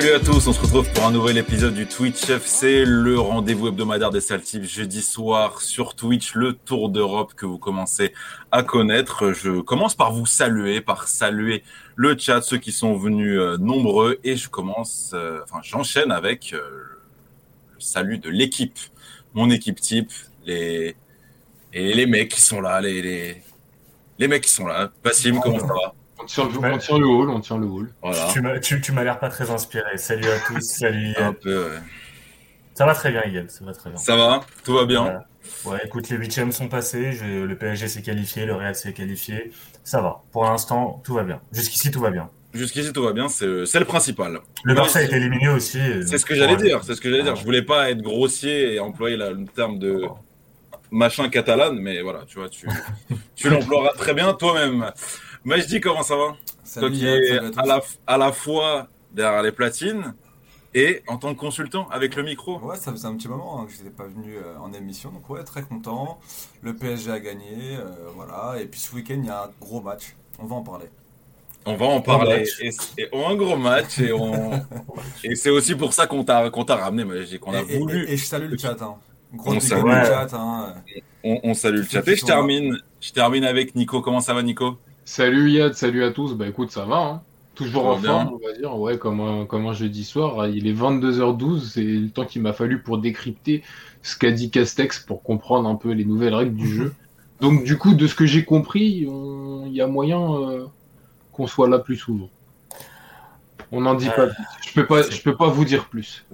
Salut à tous, on se retrouve pour un nouvel épisode du Twitch FC, le rendez-vous hebdomadaire des Saltives jeudi soir sur Twitch, le tour d'Europe que vous commencez à connaître. Je commence par vous saluer, par saluer le chat, ceux qui sont venus euh, nombreux, et je commence, euh, enfin j'enchaîne avec euh, le salut de l'équipe, mon équipe type, les et les mecs qui sont là, les les, les mecs qui sont là. Bassim, comment ça va? On tient, le, on tient le hall, on tient le hall. Voilà. Tu m'as, tu, tu m'as l'air pas très inspiré. Salut à tous, salut Un peu, ouais. Ça va très bien, Yann, ça va très bien. Ça va Tout va bien Voilà. Ouais, écoute, les huitièmes sont passés, je- le PSG s'est qualifié, le Real s'est qualifié. Ça va. Pour l'instant, tout va bien. Jusqu'ici, tout va bien. Jusqu'ici, tout va bien, c'est c'est le principal. Le Barça a été éliminé aussi. C'est ce que j'allais dire, c'est ce que j'allais dire. Je voulais pas être grossier et employer la- le terme de machin catalane, mais voilà, tu vois, tu, tu l'emploieras très bien toi-même. Majdi, comment ça va Toi qui es à la, à la fois derrière les platines et en tant que consultant avec le micro. Ouais, ça faisait un petit moment hein, que je n'étais pas venu euh, en émission, donc ouais, très content. Le PSG a gagné, euh, voilà. Et puis ce week-end, il y a un gros match. On va en parler. On va en parler. Et, et on a un gros match et, on... et c'est aussi pour ça qu'on t'a qu'on t'a ramené, qu'on a et, voulu. et- et je salue le chat. Hein. Gros On salue. le chat. Hein. On, on salue le chat. Et je termine, je termine avec Nico. Comment ça va, Nico? Salut Yad, salut à tous. Bah écoute, ça va. Hein. Toujours en forme, on va dire. Ouais, comme un, comme un jeudi soir. Il est 22h12. C'est le temps qu'il m'a fallu pour décrypter ce qu'a dit Castex pour comprendre un peu les nouvelles règles du jeu. Donc du coup, de ce que j'ai compris, on- il y a moyen euh, qu'on soit là plus souvent. On n'en dit Ouais. pas plus. Je peux pas, je peux pas vous dire plus.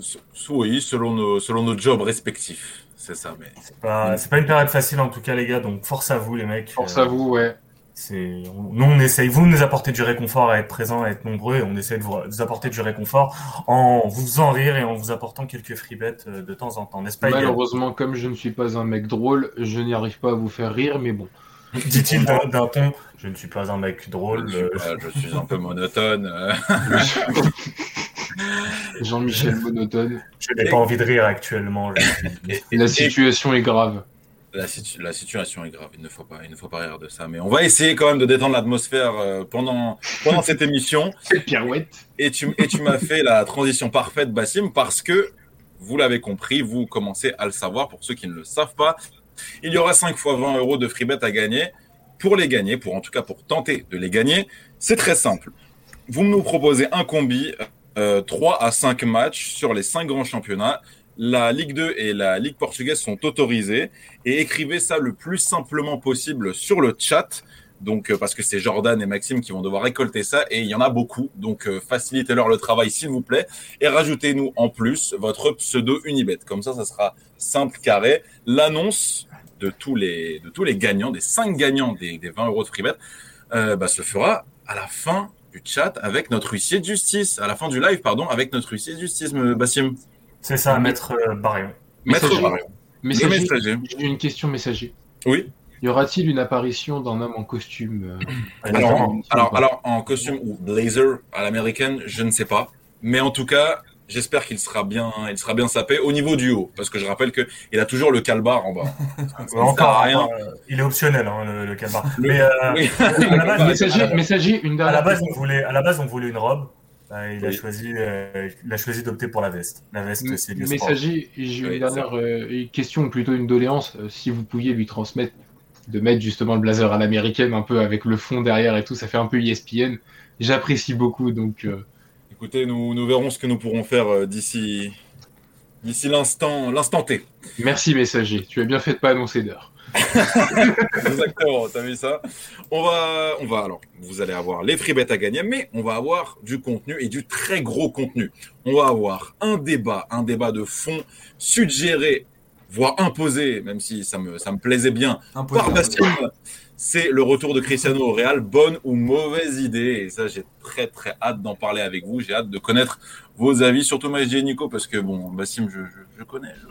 Oui, selon nos, selon nos jobs respectifs. C'est ça, mais. C'est pas, c'est pas une période facile en tout cas, les gars. Donc force à vous, les mecs. Force Euh, à vous, ouais. C'est, on- nous, on essaye, vous nous apportez du réconfort à être présents, à être nombreux, et on essaie de vous, de vous apporter du réconfort en vous faisant rire et en vous apportant quelques free bets euh, de temps en temps, n'est-ce pas, Malheureusement, comme je ne suis pas un mec drôle, je n'y arrive pas à vous faire rire, mais bon. Dit-il d'un ton, je ne suis pas un mec Je, drôle. suis euh, pas- je suis un peu monotone. euh. Jean-Michel monotone. je n'ai pas envie de rire actuellement. je la situation est grave. La, situ- la situation est grave, il ne faut pas, il ne faut pas rire de ça. Mais on va essayer quand même de détendre l'atmosphère euh, pendant, pendant cette émission. Quelle pirouette. Et tu, et tu m'as fait la transition parfaite, Bassim, parce que vous l'avez compris, vous commencez à le savoir. Pour ceux qui ne le savent pas, il y aura 5 fois 20 euros de free bet à gagner. Pour les gagner, pour en tout cas pour tenter de les gagner, c'est très simple. Vous nous proposez un combi, euh, 3 à 5 matchs sur les 5 grands championnats. La Ligue 2 et la Ligue portugaise sont autorisés et écrivez ça le plus simplement possible sur le chat. Donc, euh, parce que c'est Jordan et Maxime qui vont devoir récolter ça et il y en a beaucoup. Donc, euh, facilitez-leur le travail, s'il vous plaît. Et rajoutez-nous en plus votre pseudo Unibet. Comme ça, ça sera simple, carré. L'annonce de tous les, de tous les gagnants, des 5 gagnants des, des 20 euros de freebet, euh, bah, se fera à la fin du chat avec notre huissier de justice. À la fin du live, pardon, avec notre huissier de justice, me- Bassim. C'est ça, maître euh, Barion. Maître. Le Messager, messager. j'ai une question messager. Oui. Y aura-t-il une apparition d'un homme en costume euh, Alors, Évidemment. en- alors, alors, en costume ou blazer à l'américaine, je ne sais pas. Mais en tout cas, j'espère qu'il sera bien, il sera bien sapé au niveau du haut. Parce que je rappelle que il a toujours le calbar en bas. Encore, rien. euh, il est optionnel, hein, le, le calbar. Le- Mais euh, Oui. à la base, à Messager, la- messager, une à la base, on voulait, à la base, on voulait une robe. Euh, il a choisi, euh, il a choisi d'opter pour la veste. La veste, c'est du sport. Messager, j'ai Oui, une dernière euh, question, ou plutôt une doléance. euh, si vous pouviez lui transmettre de mettre justement le blazer à l'américaine, un peu avec le fond derrière et tout, ça fait un peu ESPN. J'apprécie beaucoup, donc euh, Écoutez, nous, nous verrons ce que nous pourrons faire euh, d'ici, d'ici l'instant, l'instant T. merci messager. Tu as bien fait de pas annoncer d'heure. Exactement, t'as vu ça? On va, on va alors, vous allez avoir les free bets à gagner, mais on va avoir du contenu et du très gros contenu. On va avoir un débat, un débat de fond suggéré, voire imposé, même si ça me, ça me plaisait bien, Imposé, par. Bastien. C'est le retour de Cristiano au Real, bonne ou mauvaise idée? Et ça, j'ai très très hâte d'en parler avec vous. J'ai hâte de connaître vos avis, surtout Majdi et Nico, parce que bon, Bassim, je, je, je connais, je,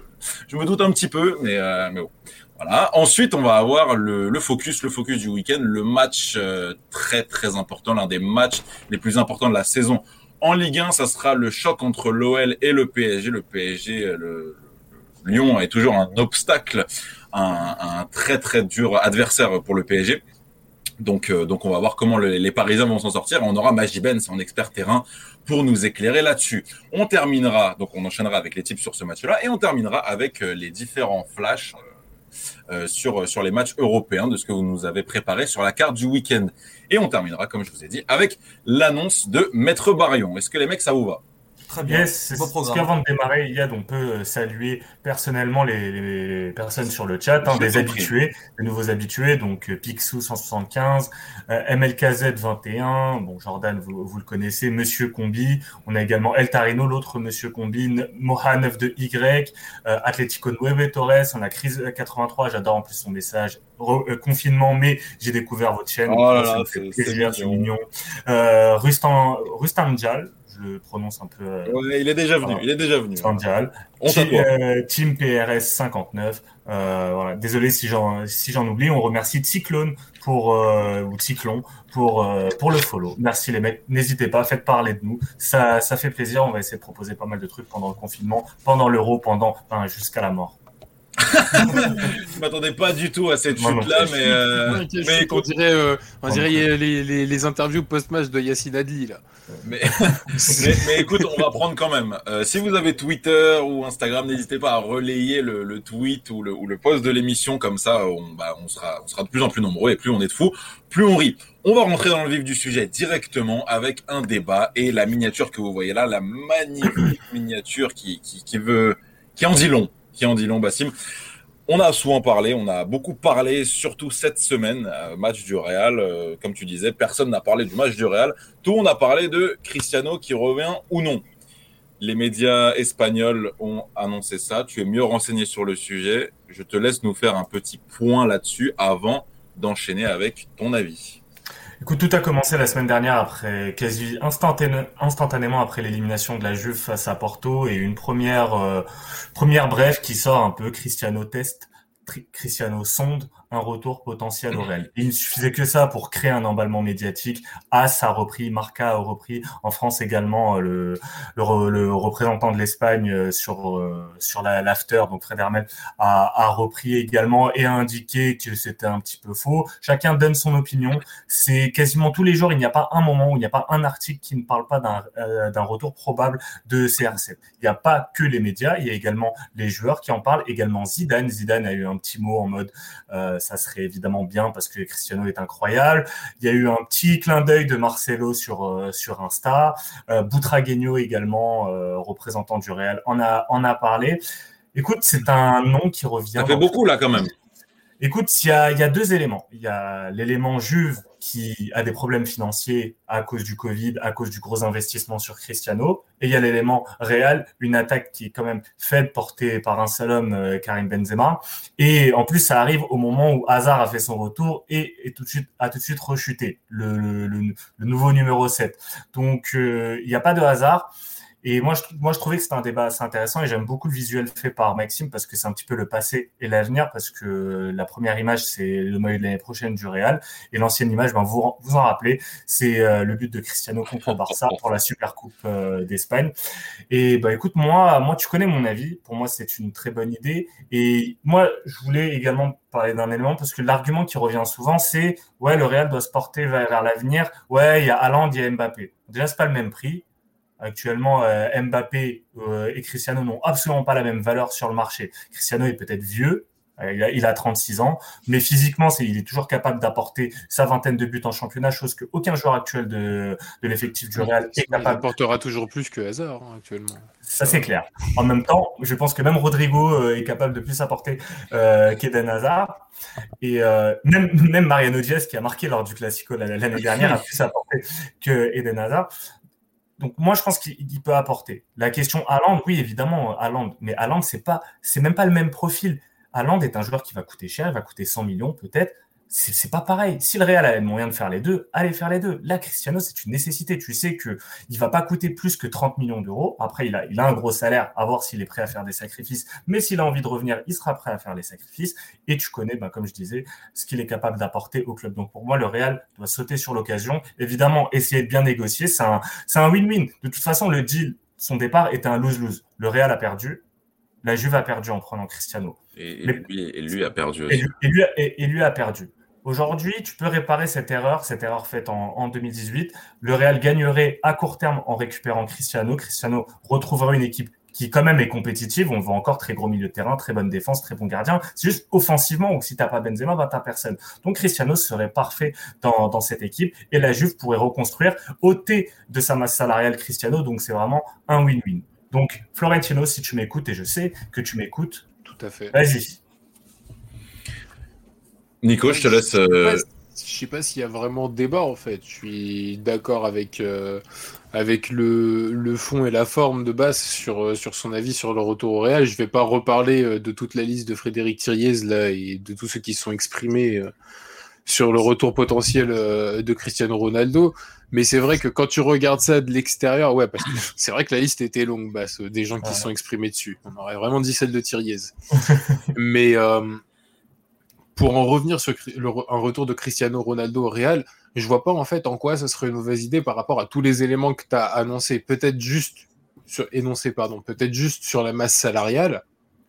je me doute un petit peu, mais, euh, mais bon. Voilà. Ensuite, on va avoir le, le focus, le focus du week-end, le match euh, très très important, l'un des matchs les plus importants de la saison. En Ligue 1, ça sera le choc entre l'OL et le PSG. Le PSG, euh, le, le Lyon est toujours un obstacle, un, un très très dur adversaire pour le PSG. Donc, euh, donc on va voir comment le- les Parisiens vont s'en sortir. On aura Magie Ben, un expert terrain, pour nous éclairer là-dessus. On terminera, donc on enchaînera avec les tips sur ce match-là, et on terminera avec euh, les différents flashs euh, sur, sur les matchs européens de ce que vous nous avez préparé sur la carte du week-end. Et on terminera, comme je vous ai dit, avec l'annonce de Maître Barion. Est-ce que les mecs, ça vous va? Très bien. Yes, c'est Beau ce programme. qu'avant de démarrer, Yad, on peut euh, saluer personnellement les, les personnes sur le chat, hein, des habitués, des nouveaux habitués, donc euh, Pixou 175, euh, MLKZ 21, bon Jordan vous, vous le connaissez, Monsieur Combi, on a également El Tarino, l'autre Monsieur Combi, N- Moha 92Y, euh, Atlético Nueve Torres, on a Chris 83, j'adore en plus son message, Re- euh, confinement, mais j'ai découvert votre chaîne, Oh là ça là, me fait c'est- c'est plaisir, c'est mignon. mignon. Euh, Rustan, Rustam Djal, je le prononce un peu... euh, Ouais, il est déjà venu, Ah. il est déjà venu. Mondial. On Team, euh, Team PRS 59. Euh, voilà. Désolé si j'en si j'en oublie. On remercie Cyclone pour euh, ou Cyclone pour euh, pour le follow. Merci les mecs. N'hésitez pas, faites parler de nous. Ça ça fait plaisir. On va essayer de proposer pas mal de trucs pendant le confinement, pendant l'euro, pendant enfin, jusqu'à la mort. Je m'attendais pas du tout à cette chute-là, mais, euh, mais chute, on dirait, euh, on dirait les, les, les interviews post-match de Yacine Adli, là. Mais, mais, mais écoute, on va prendre quand même. Euh, si vous avez Twitter ou Instagram, n'hésitez pas à relayer le, le tweet ou le, ou le post de l'émission. Comme ça, on, bah, on, sera, on sera de plus en plus nombreux et plus on est de fous, plus on rit. On va rentrer dans le vif du sujet directement avec un débat et la miniature que vous voyez là, la magnifique miniature qui, qui, qui veut, qui en dit long, qui en dit long, Bassim. On a souvent parlé, on a beaucoup parlé, surtout cette semaine, euh, match du Real. euh, comme tu disais, personne n'a parlé du match du Real. Tout monde a parlé de Cristiano qui revient ou non. Les médias espagnols ont annoncé ça. Tu es mieux renseigné sur le sujet. Je te laisse nous faire un petit point là-dessus avant d'enchaîner avec ton avis. Écoute, tout a commencé la semaine dernière après quasi instantané- instantanément après l'élimination de la Juve face à Porto et une première euh, première brève qui sort un peu. Cristiano test, Cristiano sonde un retour potentiel au Real. Il ne suffisait que ça pour créer un emballement médiatique. As a repris, Marca a repris, en France également euh, le le, re- le représentant de l'Espagne euh, sur euh, sur la l'after, donc Fred Hermel a, a repris également et a indiqué que c'était un petit peu faux. Chacun donne son opinion c'est quasiment tous les jours, il n'y a pas un moment où il n'y a pas un article qui ne parle pas d'un euh, d'un retour probable de CR7. Il n'y a pas que les médias, il y a également les joueurs qui en parlent, également Zidane. Zidane a eu un petit mot en mode euh, ça serait évidemment bien parce que Cristiano est incroyable. Il y a eu un petit clin d'œil de Marcelo sur euh, sur Insta. Euh, Boutragueño également, euh, représentant du Real, en a en a parlé. Écoute, c'est un nom qui revient. Ça fait beaucoup là quand même. Écoute, il y a, y a deux éléments. Il y a l'élément Juve qui a des problèmes financiers à cause du Covid, à cause du gros investissement sur Cristiano. Et il y a l'élément Real, une attaque qui est quand même faite, portée par un seul homme, euh, Karim Benzema. Et en plus, ça arrive au moment où Hazard a fait son retour et, et tout de suite, a tout de suite rechuté, le, le, le, le nouveau numéro 7. Donc, euh, il n'y a pas de hasard. Et moi, je, moi, je trouvais que c'était un débat assez intéressant et j'aime beaucoup le visuel fait par Maxime parce que c'est un petit peu le passé et l'avenir parce que la première image, c'est le maillot de l'année prochaine du Real et l'ancienne image, ben, vous vous en rappelez, c'est euh, le but de Cristiano contre Barça pour la Super Coupe euh, d'Espagne. Et bah écoute, moi, moi, tu connais mon avis. Pour moi, c'est une très bonne idée. Et moi, je voulais également parler d'un élément parce que l'argument qui revient souvent, c'est ouais, le Real doit se porter vers, vers l'avenir. Ouais, il y a Haaland, il y a Mbappé. Déjà, c'est pas le même prix. Actuellement, euh, Mbappé euh, et Cristiano n'ont absolument pas la même valeur sur le marché. Cristiano est peut-être vieux, euh, il, a, il a 36 ans, mais physiquement, il est toujours capable d'apporter sa vingtaine de buts en championnat, chose que aucun joueur actuel de, de l'effectif du Real est Il capable. apportera toujours plus que Hazard, hein, actuellement. Ça, c'est clair. En même temps, je pense que même Rodrigo est capable de plus apporter euh, qu'Eden Hazard. Et euh, même, même Mariano Diaz, qui a marqué lors du Classico l'année dernière, a plus apporté que Eden Hazard. Donc moi je pense qu'il il peut apporter. La question Haaland, oui évidemment Haaland, mais Haaland c'est pas c'est même pas le même profil. Haaland est un joueur qui va coûter cher, il va coûter 100 millions peut-être. C'est pas pareil. Si le Real a le moyen de faire les deux, allez faire les deux. Là Cristiano c'est une nécessité. Tu sais que il va pas coûter plus que 30 millions d'euros. Après il a il a un gros salaire, à voir s'il est prêt à faire des sacrifices. Mais s'il a envie de revenir, il sera prêt à faire les sacrifices. Et tu connais, ben, comme je disais, ce qu'il est capable d'apporter au club. Donc pour moi, le Real doit sauter sur l'occasion. Évidemment, essayer de bien négocier, c'est un, win-win. De toute façon, le deal, son départ était un lose-lose. Le Real a perdu. La Juve a perdu en prenant Cristiano. Et, lui, et lui a perdu Et aussi. lui, et lui a, et lui a perdu. Aujourd'hui, tu peux réparer cette erreur, cette erreur faite en, en 2018. Le Real gagnerait à court terme en récupérant Cristiano. Cristiano retrouverait une équipe qui quand même est compétitive. On voit encore très gros milieu de terrain, très bonne défense, très bon gardien. C'est juste offensivement ou si t'as pas Benzema, bah t'as personne. Donc Cristiano serait parfait dans, dans cette équipe et la Juve pourrait reconstruire, ôter de sa masse salariale Cristiano. Donc c'est vraiment un win-win. Donc Florentino, si tu m'écoutes et je sais que tu m'écoutes, Tout à fait. vas-y. Nico, je te laisse. euh, Je sais pas s'il y a vraiment débat en fait. Je suis d'accord avec, euh, avec le, le fond et la forme de base sur, euh, sur son avis sur le retour au Real. Je vais pas reparler de toute la liste de Frédéric Thiriez là et de tous ceux qui se sont exprimés euh, sur le retour potentiel euh, de Cristiano Ronaldo. Mais c'est vrai que quand tu regardes ça de l'extérieur, ouais, parce que c'est vrai que la liste était longue, basse, des gens qui Ouais. se sont exprimés dessus. On aurait vraiment dit celle de Thiriez. Mais euh, pour en revenir sur un retour de Cristiano Ronaldo au Real, je vois pas en fait en quoi ce serait une mauvaise idée par rapport à tous les éléments que tu as annoncés. Peut-être juste sur énoncé pardon, peut-être juste sur la masse salariale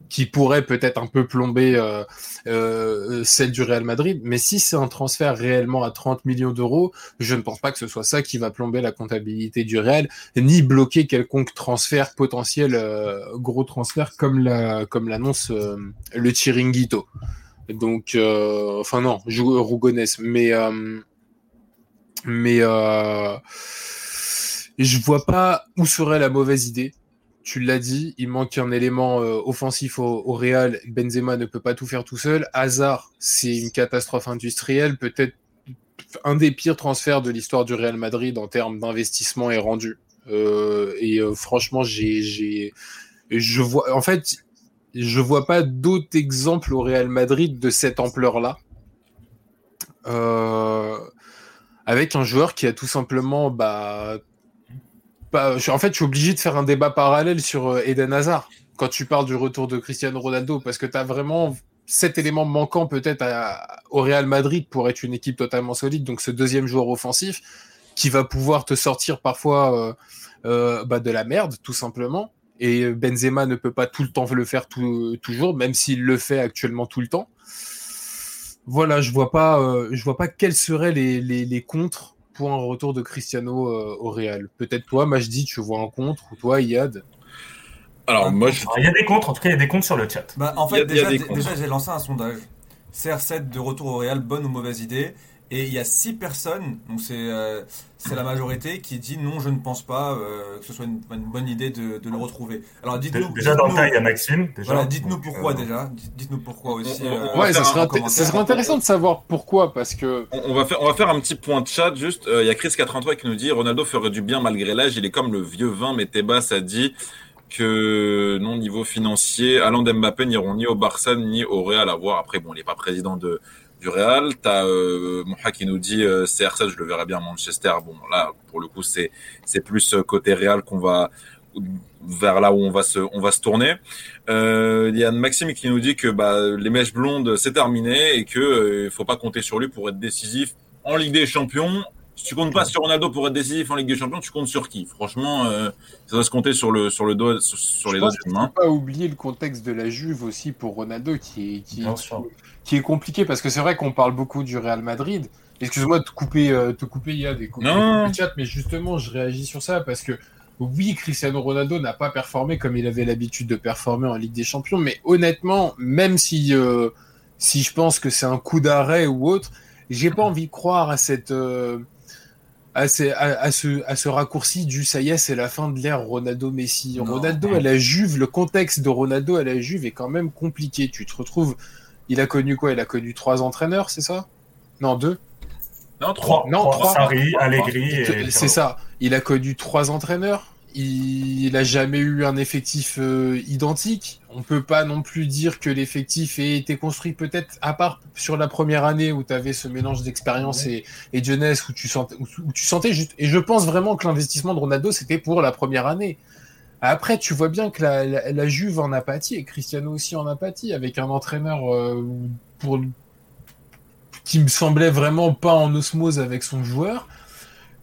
qui pourrait peut-être un peu plomber euh, euh, celle du Real Madrid. Mais si c'est un transfert réellement à 30 millions d'euros, je ne pense pas que ce soit ça qui va plomber la comptabilité du Real, ni bloquer quelconque transfert potentiel, euh, gros transfert comme la comme l'annonce le Chiringuito. Donc, euh, enfin non, Rougonès, mais euh, mais euh, je vois pas où serait la mauvaise idée. Tu l'as dit, il manque un élément offensif au, Real. Benzema ne peut pas tout faire tout seul. Hazard, c'est une catastrophe industrielle, peut-être un des pires transferts de l'histoire du Real Madrid en termes d'investissement et rendu. Et franchement, j'ai, j'ai, je vois, en fait, je vois pas d'autres exemples au Real Madrid de cette ampleur-là. Euh, avec un joueur qui a tout simplement, bah, en fait, je suis obligé de faire un débat parallèle sur euh, Eden Hazard quand tu parles du retour de Cristiano Ronaldo, parce que tu as vraiment cet élément manquant peut-être au Real Madrid pour être une équipe totalement solide, donc ce deuxième joueur offensif qui va pouvoir te sortir parfois euh, bah, de la merde, tout simplement. Et Benzema ne peut pas tout le temps le faire tout- toujours, même s'il le fait actuellement tout le temps. Voilà, je vois pas, euh, je vois pas quels seraient les, les, les contres pour un retour de Cristiano euh, au Real. Peut-être toi, Majdi, tu vois un contre, ou toi, Yad. Alors, moi, je. Alors, Il y a des comptes, en tout cas, il y a des comptes sur le chat. Bah, en fait, a déjà j'ai lancé un sondage. CR7 de retour au Real, bonne ou mauvaise idée? Et il y a 6 personnes, donc c'est euh, c'est la majorité, qui dit non, je ne pense pas euh, que ce soit une, une bonne idée de, de le retrouver. Alors dites-nous. Déjà, dans le tas, il y a Maxime. Déjà. Voilà, dites-nous pourquoi euh, déjà. Dites- Dites-nous pourquoi aussi. on- euh, Ouais, ça serait, ça intéressant de savoir pourquoi, parce que On on va faire, on va faire un petit point de chat juste. Euh, Il y a Chris83 qui nous dit Ronaldo ferait du bien malgré l'âge. Il est comme le vieux vin, mais Tebas a dit que non niveau financier, Alain Mbappé n'iront ni au Barça ni au Real à voir. Après, bon, il n'est pas président de du Real. T'as euh, Moha qui nous dit euh, CR7, je le verrais bien à Manchester. Bon, là, pour le coup, c'est c'est plus euh, côté Real qu'on va vers là où on va se on va se tourner. Euh, il y a Maxime qui nous dit que bah, les mèches blondes c'est terminé et que euh, faut pas compter sur lui pour être décisif en Ligue des Champions. Si tu comptes pas sur Ronaldo pour être décisif en Ligue des Champions, tu comptes sur qui? Franchement, euh, ça doit se compter sur le sur le doigt sur, sur les doigts d'une main. faut pas oublier le contexte de la Juve aussi pour Ronaldo, qui est, qui, est compliqué, parce que c'est vrai qu'on parle beaucoup du Real Madrid. Excuse-moi de te couper, euh, te couper, Yad, et couper, Non. couper le chat, mais justement, je réagis sur ça, parce que oui, Cristiano Ronaldo n'a pas performé comme il avait l'habitude de performer en Ligue des Champions, mais honnêtement, même si, euh, si je pense que c'est un coup d'arrêt ou autre, j'ai pas envie de croire à cette, euh, à, ces- à, à ce, à ce raccourci du ça y est, c'est la fin de l'ère Ronaldo-Messi. Ronaldo à la Juve, le contexte de Ronaldo à la Juve est quand même compliqué. Tu te retrouves, il a connu quoi? Il a connu trois entraîneurs, c'est ça? Non, deux? Non, trois. Non, trois, trois. Sarri. Allegri et C'est ça. Il a connu trois entraîneurs? Il a jamais eu un effectif euh, identique. On peut pas non plus dire que l'effectif ait été construit peut-être à part sur la première année où tu avais ce mélange d'expérience et, et de jeunesse où tu sentais, où, où tu sentais juste. Et je pense vraiment que l'investissement de Ronaldo c'était pour la première année. Après, tu vois bien que la, la, la Juve en a pâti et Cristiano aussi en a pâti avec un entraîneur euh, pour qui me semblait vraiment pas en osmose avec son joueur.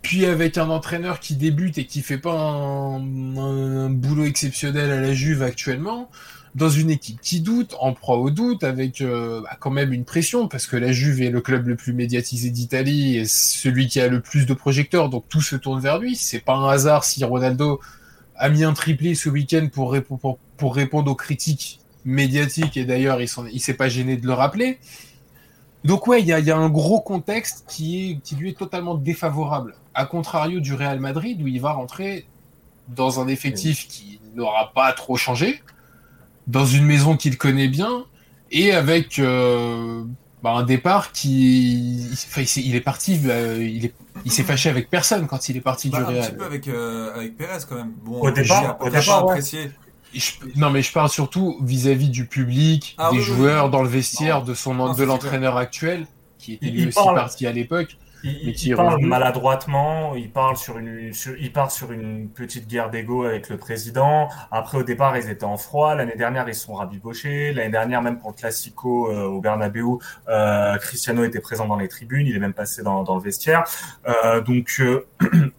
Puis avec un entraîneur qui débute et qui fait pas un, boulot exceptionnel à la Juve actuellement, dans une équipe qui doute, en proie au doute, avec euh, bah, quand même une pression, parce que la Juve est le club le plus médiatisé d'Italie et celui qui a le plus de projecteurs, donc tout se tourne vers lui. C'est pas un hasard si Ronaldo a mis un triplé ce week-end pour, pour, pour, répondre aux critiques médiatiques, et d'ailleurs il, il s'est pas gêné de le rappeler. Donc ouais, il y a, un gros contexte qui lui est totalement défavorable, à contrario du Real Madrid, où il va rentrer dans un effectif qui n'aura pas trop changé, dans une maison qu'il connaît bien, et avec euh, bah, un départ qui, enfin, il est parti, euh, il est, il s'est fâché avec personne quand il est parti bah, du Real. Un petit peu avec euh, avec Pérez quand même. Bon, au départ, au départ apprécié. non, mais je parle surtout vis-à-vis du public, Ah des oui, joueurs oui. dans le vestiaire, de son Non, de l'entraîneur actuel, qui était lui il aussi parle- parti à l'époque. Il, Mais qui parle maladroitement, il parle sur une, sur- il part sur une petite guerre d'ego avec le président. Après, au départ, ils étaient en froid. L'année dernière, ils se sont rabibochés. L'année dernière, même pour le Classico euh, au Bernabeu, euh, Cristiano était présent dans les tribunes. Il est même passé dans, dans le vestiaire. Euh, donc, euh,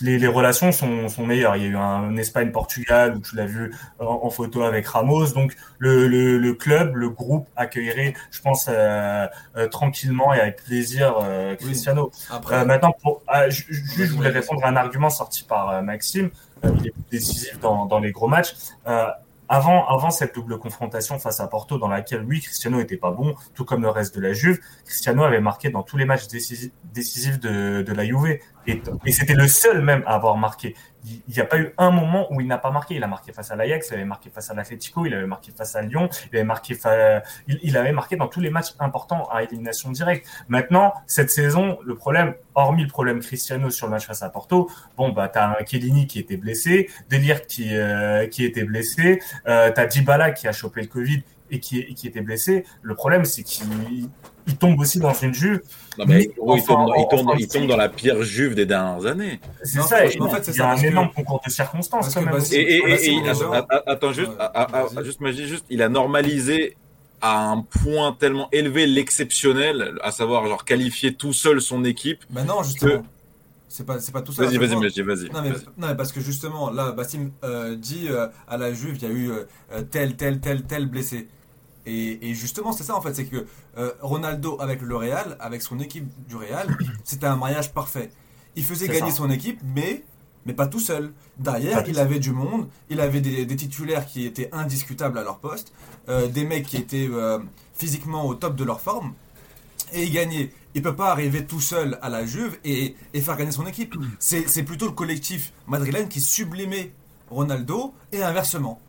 les, les relations sont, sont meilleures. Il y a eu un Espagne-Portugal où tu l'as vu en, en photo avec Ramos. Donc, le, le, le club, le groupe accueillerait, je pense, euh, euh, tranquillement et avec plaisir euh, Cristiano. Après, Euh, maintenant, pour, ah, juste, je voulais répondre à un argument sorti par euh, Maxime. Il est décisif dans, dans les gros matchs. Euh, avant, avant cette double confrontation face à Porto, dans laquelle oui, Cristiano était pas bon, tout comme le reste de la Juve, Cristiano avait marqué dans tous les matchs décisifs, décisifs de, de la Juve, et, et c'était le seul même à avoir marqué. Il n'y a pas eu un moment où il n'a pas marqué. Il a marqué face à l'Ajax, il avait marqué face à l'Atletico, il avait marqué face à Lyon, il avait marqué, il, il avait marqué dans tous les matchs importants à élimination directe. Maintenant, cette saison, le problème, hormis le problème Cristiano sur le match face à Porto, bon bah t'as Chiellini qui était blessé, Delire qui euh, qui était blessé, euh, t'as Dybala qui a chopé le Covid et qui et qui était blessé. Le problème c'est qu'il il tombe aussi dans une juve. Non, mais Mais gros, il, enfin, tombe, il, tombe, il tombe dans la pire juve des dernières années. C'est ça. et en fait, c'est il y a un énorme concours de circonstances quand même. Et, attends juste, Ouais, juste, dis juste, il a normalisé à un point tellement élevé l'exceptionnel, à savoir genre qualifier tout seul son équipe. bah non, justement. C'est pas, c'est pas tout ça. Vas-y, vas-y, mais, vas-y. non mais parce que justement là Bassim euh, dit euh, à la Juve il y a eu euh, tel tel tel tel blessé et, et justement c'est ça en fait c'est que euh, Ronaldo avec le Real avec son équipe du Real c'était un mariage parfait il faisait gagner ça. son équipe mais mais pas tout seul derrière il avait du monde il avait des, des titulaires qui étaient indiscutables à leur poste euh, des mecs qui étaient euh, physiquement au top de leur forme et il gagnait. Il peut pas arriver tout seul à la Juve et, et faire gagner son équipe. C'est plutôt le collectif madrilène qui sublimait Ronaldo et inversement.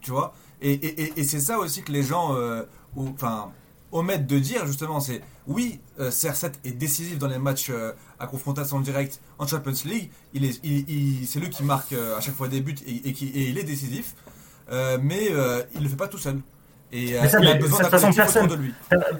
Tu vois? Et, et, c'est ça aussi que les gens euh, omettent de dire justement. C'est oui, euh, CR7 est décisif dans les matchs euh, à confrontation directe en Champions League. Il est, il, c'est lui qui marque euh, à chaque fois des buts et, qui, il est décisif. Euh, mais euh, il le fait pas tout seul. Et euh, Mais ça, il a mais besoin de toute façon, personne- de lui.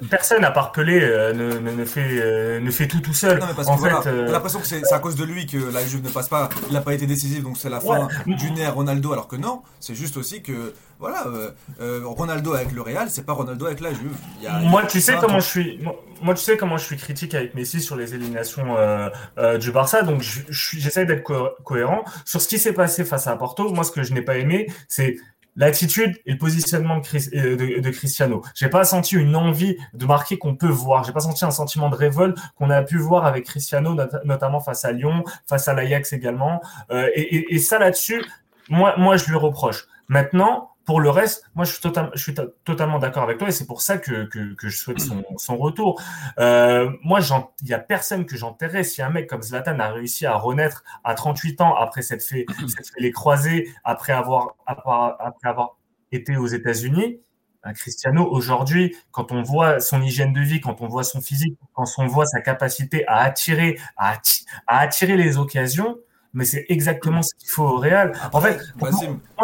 Personne à part Pelé euh, ne, ne, ne fait euh, ne fait tout tout seul. Non, mais parce en que voilà, fait, euh, t'as l'impression que c'est c'est à cause de lui que la Juve ne passe pas. Il n'a pas été décisif, donc c'est la fin Ouais. d'une ère Ronaldo, alors que non. C'est juste aussi que, voilà, euh, euh, Ronaldo avec le Real, c'est pas Ronaldo avec la Juve. Il y a- il y a Moi, tu sais comment je suis. Moi, tu sais comment je suis critique avec Messi sur les éliminations euh, euh, du Barça. Donc, je, je suis- j'essaie d'être co- cohérent sur ce qui s'est passé face à Porto. Moi, ce que je n'ai pas aimé, c'est l'attitude et le positionnement de, Chris- euh, de, de Cristiano. J'ai pas senti une envie de marquer qu'on peut voir. J'ai pas senti un sentiment de révolte qu'on a pu voir avec Cristiano, not- notamment face à Lyon, face à l'Ajax également. Euh, et, et, et ça là-dessus, moi, moi, je lui reproche. Maintenant, pour le reste, moi, je suis, je totalement d'accord avec toi et c'est pour ça que, que, que je souhaite son, son retour. Euh, moi, il y a personne que j'enterrais. Si un mec comme Zlatan a réussi à renaître à 38 ans après cette fait, cette fait les croisés, après avoir, après avoir été aux États-Unis, ben, Cristiano, aujourd'hui, quand on voit son hygiène de vie, quand on voit son physique, quand on voit sa capacité à attirer, à, atti- à attirer les occasions, mais c'est exactement ce qu'il faut au Real. En fait,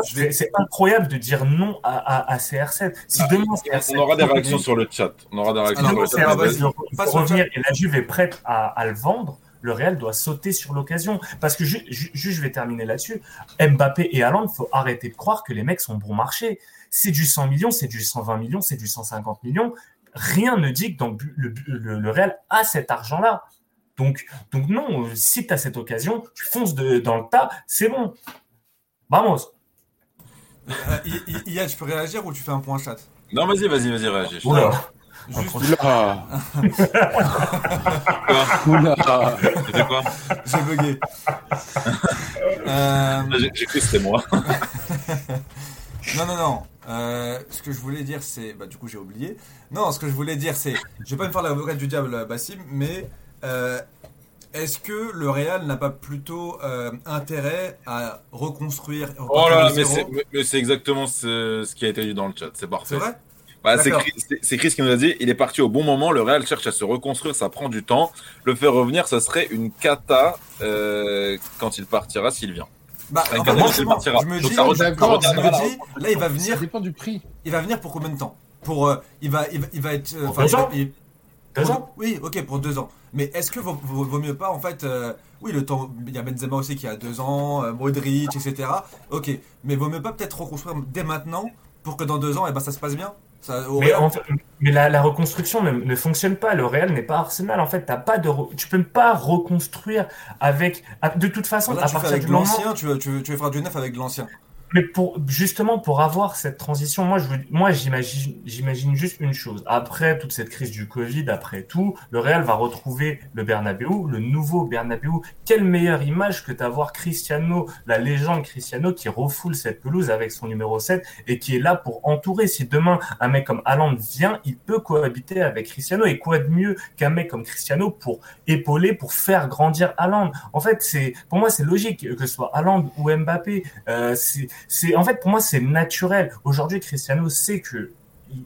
je vais- c'est incroyable de dire non à, à, à CR7. Si Ah, demain On CR7 aura des réactions sur le chat. On aura des réactions sur le chat. vas-y. CR7 veut- veut Passe sur le revenir et la Juve est prête à, à le vendre, le Real doit sauter sur l'occasion. Parce que ju- ju- juste, je vais terminer là-dessus. Mbappé et Haaland, faut arrêter de croire que les mecs sont bon marché. C'est du 100 millions, c'est du 120 millions, c'est du 150 millions. Rien ne dit que dans le, but- le, le, le Real a cet argent-là. Donc, donc non, euh, si tu as cette occasion, tu fonces de- dans le tas, c'est bon. Vamos. Euh, I- Iyad, je peux réagir ou tu fais un point chat? Non, vas-y, vas-y, vas-y, réagis. je- Oula. Juste, Oula C'était quoi? J'ai bugué. Euh, J'ai j'ai cru que c'était moi. non, non, non. Euh, ce que je voulais dire, c'est. Bah, du coup, j'ai oublié. Non, ce que je voulais dire, c'est. Je vais pas me faire l'avocat du diable, Bassim, mais. Euh, est-ce que le Real n'a pas plutôt euh, intérêt à reconstruire Oh là là, mais c'est exactement ce, ce qui a été dit dans le chat. C'est parfait. C'est vrai? Bah, c'est. Chris, c'est- c'est Chris qui nous a dit il est parti au bon moment. Le Real cherche à se reconstruire, ça prend du temps. Le faire revenir, ça serait une cata euh, quand il partira, s'il vient. Bah, Avec en fait, un moi, match, il partira. je me Donc, dis, ça je ça me dis, là, il va Ça venir, dépend du prix. il va venir pour combien de temps? Pour, euh, il va, il va, il va être, euh, enfin, deux ans? Pour- Oui, ok, pour deux ans. Mais est-ce que vaut, vaut- vaut mieux pas, en fait, euh, oui, le temps, il y a Benzema aussi qui a deux ans, euh, Modric, etc. Ok, mais vaut mieux pas peut-être reconstruire dès maintenant pour que dans deux ans, eh ben, ça se passe bien? Ça, Mais, Real en fait- mais la, la reconstruction ne, ne fonctionne pas. Le Real n'est pas Arsenal. En fait, t'as pas de, re- tu peux pas reconstruire avec. De toute façon, Là, à tu fais partir avec du moment. l'ancien, tu, tu, tu veux faire du neuf avec l'ancien. Mais pour justement pour avoir cette transition, moi je moi j'imagine j'imagine juste une chose. Après toute cette crise du Covid, après tout, le Real va retrouver le Bernabeu, le nouveau Bernabeu. Quelle meilleure image que d'avoir Cristiano, la légende Cristiano qui refoule cette pelouse avec son numéro 7 et qui est là pour entourer. Si demain un mec comme Haaland vient, il peut cohabiter avec Cristiano et quoi de mieux qu'un mec comme Cristiano pour épauler, pour faire grandir Haaland? En fait, c'est pour moi c'est logique que ce soit Haaland ou Mbappé. Euh, c'est c'est en fait pour moi c'est naturel. Aujourd'hui, Cristiano sait que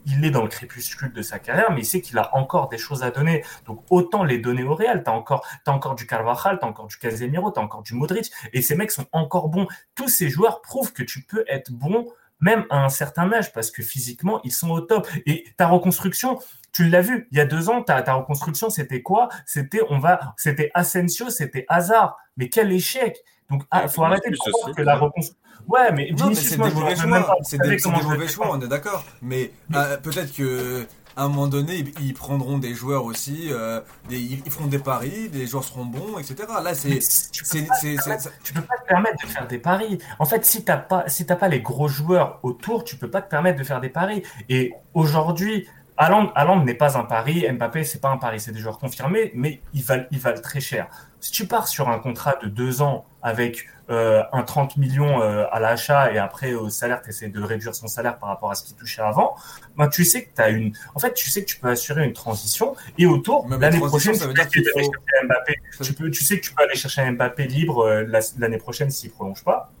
il est dans le crépuscule de sa carrière, mais il sait qu'il a encore des choses à donner. Donc autant les donner au Real. T'as encore, t'as encore du Carvajal, t'as encore du Casemiro, t'as encore du Modric, et ces mecs sont encore bons. Tous ces joueurs prouvent que tu peux être bon même à un certain âge, parce que physiquement ils sont au top. Et ta reconstruction, tu l'as vu, il y a deux ans, ta, ta reconstruction c'était quoi? C'était on va, c'était Asensio, c'était Hazard. Mais quel échec Donc ah, faut arrêter de croire que la reconstruction. Ouais, mais Non, mais Vinicius, c'est moi, des je mauvais choix. C'est des, mauvais choix, on est d'accord. Mais euh, peut-être que à un moment donné, ils, prendront des joueurs aussi. euh, des, ils feront des paris, des joueurs seront bons, etc. Là, c'est. Tu tu peux pas te permettre de faire des paris. En fait, si t'as pas, si t'as pas les gros joueurs autour, tu peux pas te permettre de faire des paris. Et aujourd'hui, Haaland n'est pas un pari, Mbappé c'est pas un pari, c'est des joueurs confirmés, mais ils valent, ils valent très cher. Si tu pars sur un contrat de deux ans avec euh, un 30 millions euh, à l'achat et après au salaire, tu essaies de réduire son salaire par rapport à ce qu'il touchait avant, ben, tu sais que tu as une. En fait, tu sais que tu peux assurer une transition et autour, l'année prochaine, ça tu veut peux dire faut-. Tu, peux, tu sais que tu peux aller chercher un Mbappé libre euh, la- l'année prochaine s'il prolonge pas.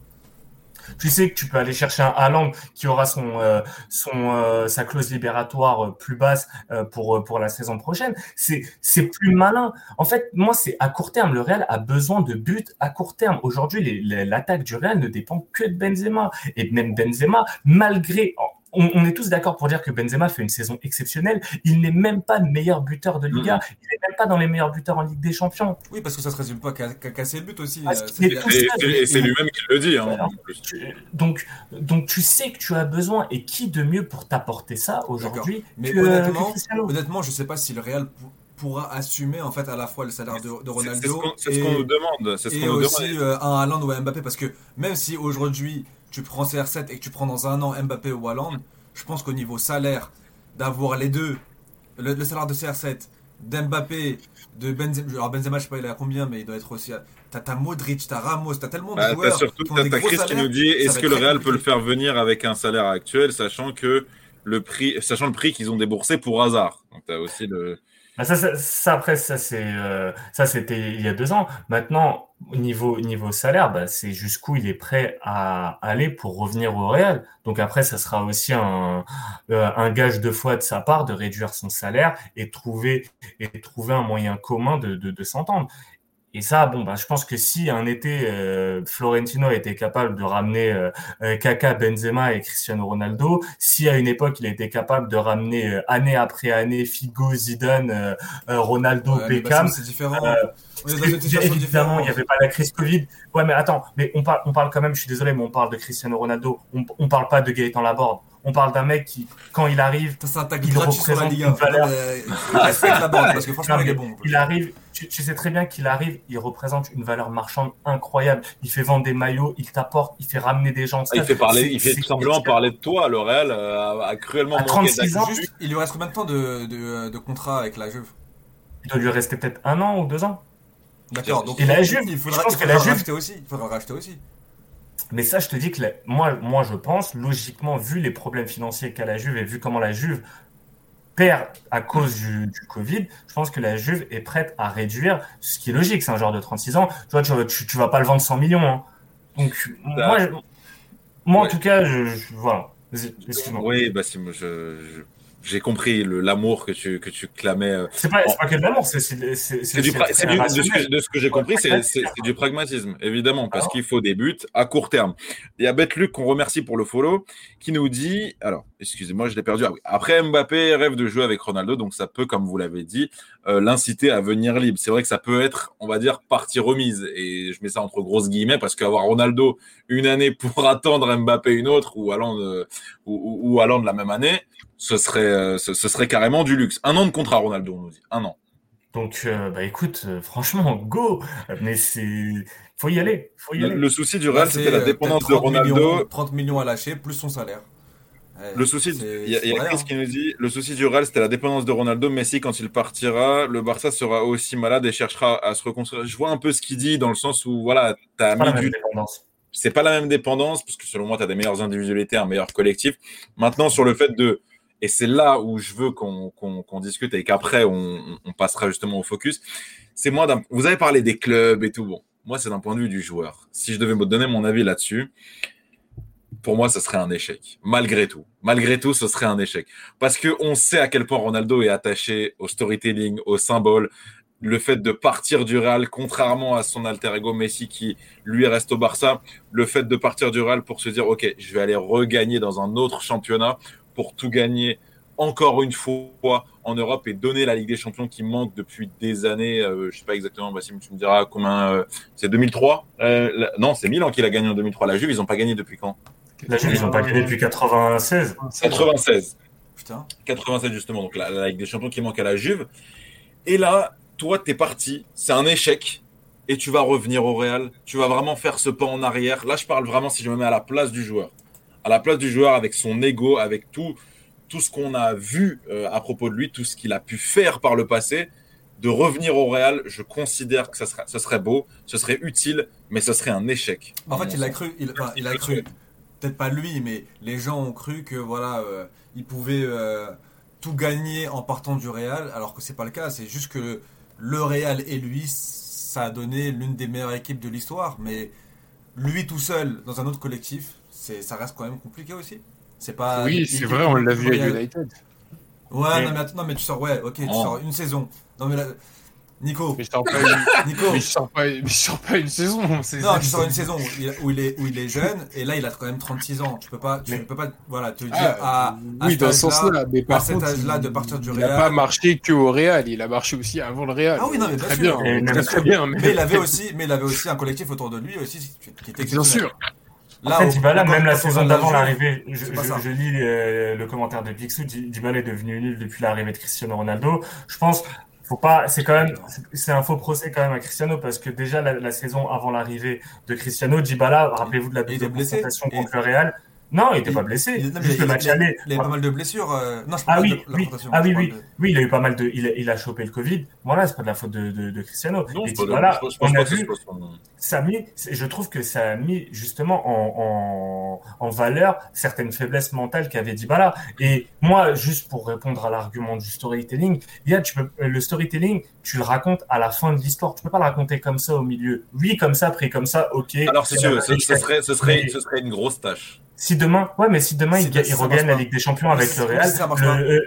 Tu sais que tu peux aller chercher un Haaland qui aura son, euh, son, euh, sa clause libératoire euh, plus basse euh, pour, pour la saison prochaine. C'est, c'est plus malin. En fait, moi, c'est à court terme. Le Real a besoin de buts à court terme. Aujourd'hui, l'attaque du Real ne dépend que de Benzema. Et même Benzema, malgré, on, on est tous d'accord pour dire que Benzema fait une saison exceptionnelle. Il n'est même pas le meilleur buteur de Liga. Il n'est même pas dans les meilleurs buteurs en Ligue des Champions. Oui, parce que ça se résume pas qu'à casser le but aussi. Euh, Et, c'est lui-même qui le dit. Hein, Alors. Tu- donc, donc tu sais que tu as besoin et qui de mieux pour t'apporter ça aujourd'hui Mais que, honnêtement, que honnêtement, je sais pas si le Real pou- pourra assumer en fait à la fois le salaire de, de C'est- C'est ce Ronaldo qu'on c'est ce et- qu'on nous demande. Ce et aussi demande. euh, un Haaland ou un Mbappé parce que même si aujourd'hui tu prends CR7 et que tu prends dans un an Mbappé ou Haaland, je pense qu'au niveau salaire d'avoir les deux, le, le salaire de CR7, d'Mbappé, de Benzema, alors Benzema je sais pas il est à combien mais il doit être aussi à... T'as Modric, t'as Ramos, t'as tellement de Bah, joueurs. t'as surtout t'as Chris qui nous dit est-ce que le Real peut le faire venir avec un salaire actuel, sachant que le prix, sachant le prix qu'ils ont déboursé pour hasard. Donc t'as aussi le. Bah, ça, ça, ça, après, ça c'est euh, ça c'était il y a deux ans. Maintenant, au niveau niveau salaire, bah, c'est jusqu'où il est prêt à aller pour revenir au Real. Donc après, ça sera aussi un euh, gage de foi de sa part de réduire son salaire et trouver et trouver un moyen commun de de, de s'entendre. Et ça, bon, bah, je pense que si un été euh, Florentino était capable de ramener euh, euh, Kaka, Benzema et Cristiano Ronaldo, si à une époque il était capable de ramener euh, année après année Figo, Zidane, Ronaldo, Ouais, Beckham, c'est différent. évidemment il n'y avait pas la crise Covid. Ouais, mais attends, mais on parle, on parle quand même, je suis désolé, mais on parle de Cristiano Ronaldo, on, on parle pas de Gaëtan Laborde, On parle d'un mec qui, quand il arrive, Ça, Il représente une 1. valeur. Non, mais, Respecte la bande, parce que franchement, Non, il est mais bon. il arrive, tu, tu sais très bien qu'il arrive, il représente une valeur marchande incroyable. Il fait vendre des maillots, il t'apporte, il fait ramener des gens. Ah, il fait parler, il fait tout simplement parler de toi. Le Real euh, a, a cruellement À manqué 36 ans. Juste, il lui reste combien de temps de, de, de contrat avec la Juve? Il doit lui rester peut-être un an ou deux ans. D'accord, donc Et la Juve, il je faudra, pense il que la Juve- racheter aussi. Il faudra racheter aussi. Mais ça, je te dis que la- moi, moi, je pense, logiquement, vu les problèmes financiers qu'a la Juve et vu comment la Juve perd à cause du, du Covid, je pense que la Juve est prête à réduire, ce qui est logique, c'est un joueur de 36 ans. Tu vois, tu, tu, tu vas pas le vendre 100 millions. hein. Donc, moi, je- moi en tout cas, je, je- voilà. Excuse-moi. Oui, je, je- j'ai compris le- l'amour que tu, que tu clamais. euh, C'est pas, pas que de l'amour, c'est du, du- de, ce que, j'ai compris, c'est, du pragmatisme, évidemment, parce qu'il faut des buts à court terme. Il y a Bête Luc qu'on remercie pour le follow, qui nous dit, alors, excusez-moi, je l'ai perdu. Ah oui. Après, Mbappé rêve de jouer avec Ronaldo, donc ça peut, comme vous l'avez dit, euh, l'inciter à venir libre. C'est vrai que ça peut être, on va dire, partie remise. Et je mets ça entre grosses guillemets, parce qu'avoir Ronaldo une année pour attendre Mbappé une autre, ou allant de, ou, ou, ou allant de la même année, ce serait, euh, ce, ce serait carrément du luxe. Un an de contrat, Ronaldo, on nous dit. Un an. Donc, euh, bah écoute, euh, franchement, go. Mais c'est, faut y aller, faut y Le, aller. le souci du Real, c'était la dépendance de peut-être 30 Ronaldo. millions- 30 millions à lâcher, plus son salaire. Ouais, Le souci, il y a, y a c'est vrai, Chris hein. qui nous dit, le souci du Real, c'était la dépendance de Ronaldo. Messi, quand il partira, le Barça sera aussi malade et cherchera à se reconstruire. Je vois un peu ce qu'il dit dans le sens où, voilà, t'as mis même du dépendance. c'est pas la même dépendance, parce que selon moi, tu as des meilleures individualités, un meilleur collectif. Maintenant, sur le fait de. Et c'est là où je veux qu'on discute et qu'après, on, passera justement au focus. C'est moi, vous avez parlé des clubs et tout. Bon, moi, c'est d'un point de vue du joueur. Si je devais me donner mon avis là-dessus, pour moi, ce serait un échec. Malgré tout. Malgré tout, ce serait un échec. Parce qu'on sait à quel point Ronaldo est attaché au storytelling, au symbole. Le fait de partir du Real, contrairement à son alter ego Messi qui lui reste au Barça, le fait de partir du Real pour se dire ok, je vais aller regagner dans un autre championnat pour tout gagner encore une fois en Europe et donner la Ligue des Champions qui manque depuis des années. Euh, je sais pas exactement, Bassim, tu me diras combien. euh, c'est 2003 Euh, la- Non, c'est Milan qui l'a gagné en 2003. La Juve, ils ont pas gagné depuis quand? La Juve, ils ont pas gagné depuis 96. 96. Putain. 87 justement, donc la, la Ligue des Champions qui manque à la Juve. Et là, toi, t'es parti, c'est un échec, et tu vas revenir au Real. Tu vas vraiment faire ce pas en arrière. Là, je parle vraiment si je me mets à la place du joueur, à la place du joueur avec son ego, avec tout, tout ce qu'on a vu euh, à propos de lui, tout ce qu'il a pu faire par le passé. De revenir au Real, je considère que ça serait, ce serait beau, ce serait utile, mais ce serait un échec. En fait, il a cru, peut-être pas lui, mais les gens ont cru que voilà, euh, il pouvait euh, tout gagner en partant du Real, alors que c'est pas le cas. C'est juste que le Real et lui, ça a donné l'une des meilleures équipes de l'histoire, mais lui tout seul dans un autre collectif, ça reste quand même compliqué aussi. C'est pas. Oui, il- c'est il- vrai, on l'a vu à United. Ouais, Mais- non mais, attends, non mais tu sors, ouais, ok, tu Oh. sors une saison. Non mais là, Nico, Mais je sors pas une, Nico. mais je sors pas, mais je sors pas une saison. Non, tu sors une saison où il, où il est, où il est jeune, et là il a quand même 36 ans. Tu peux pas, tu Mais- peux pas, voilà, te dire Ah, à, à oui, cet dans ce âge-là- sens-là. Mais à par cet contre, âge-là il- de partir du il n'a Real. pas marché que au Real, il a marché aussi avant le Real. Ah oui, non, mais bien très sûr. bien, même très, sûr. très bien. Mais, Mais il avait aussi, mais il avait aussi un collectif autour de lui aussi qui était bien sûr. En fait, Dybala, même la saison d'avant l'arrivée, je, je- je lis euh, le commentaire de Pixou, Di- Dybala est devenu nul depuis l'arrivée de Cristiano Ronaldo. Je pense, faut pas, c'est quand même, c'est- un faux procès quand même à Cristiano parce que déjà la, la saison avant l'arrivée de Cristiano, Dybala, rappelez-vous de la double confrontation Et- contre le Real. Non, il était Il- pas blessé. il- non, mais Juste il- le match il- aller. Il avait pas mal de blessures. euh, Non, je Ah oui, de oui. Ah oui, oui. de- Oui, il a eu pas mal de, il a, il a chopé le Covid. Voilà, c'est pas de la faute de, de, de Cristiano. Non, Et c'est pas de- Dybala, je on a vu, ça a mis, c'est- je trouve que ça a mis justement en, en, en valeur certaines faiblesses mentales qu'avait Dybala. Et moi, juste pour répondre à l'argument du storytelling, il y a, tu peux, le storytelling, tu le racontes à la fin de l'histoire. Tu peux pas le raconter comme ça au milieu. Oui, comme ça, pris comme ça, ok. Alors, tu veux, ce, serait, ce, serait, ce serait une grosse tâche. Si demain, ouais, mais si demain il, il regagne la. Ligue des Champions avec le Real, si ça marche le- pas. euh,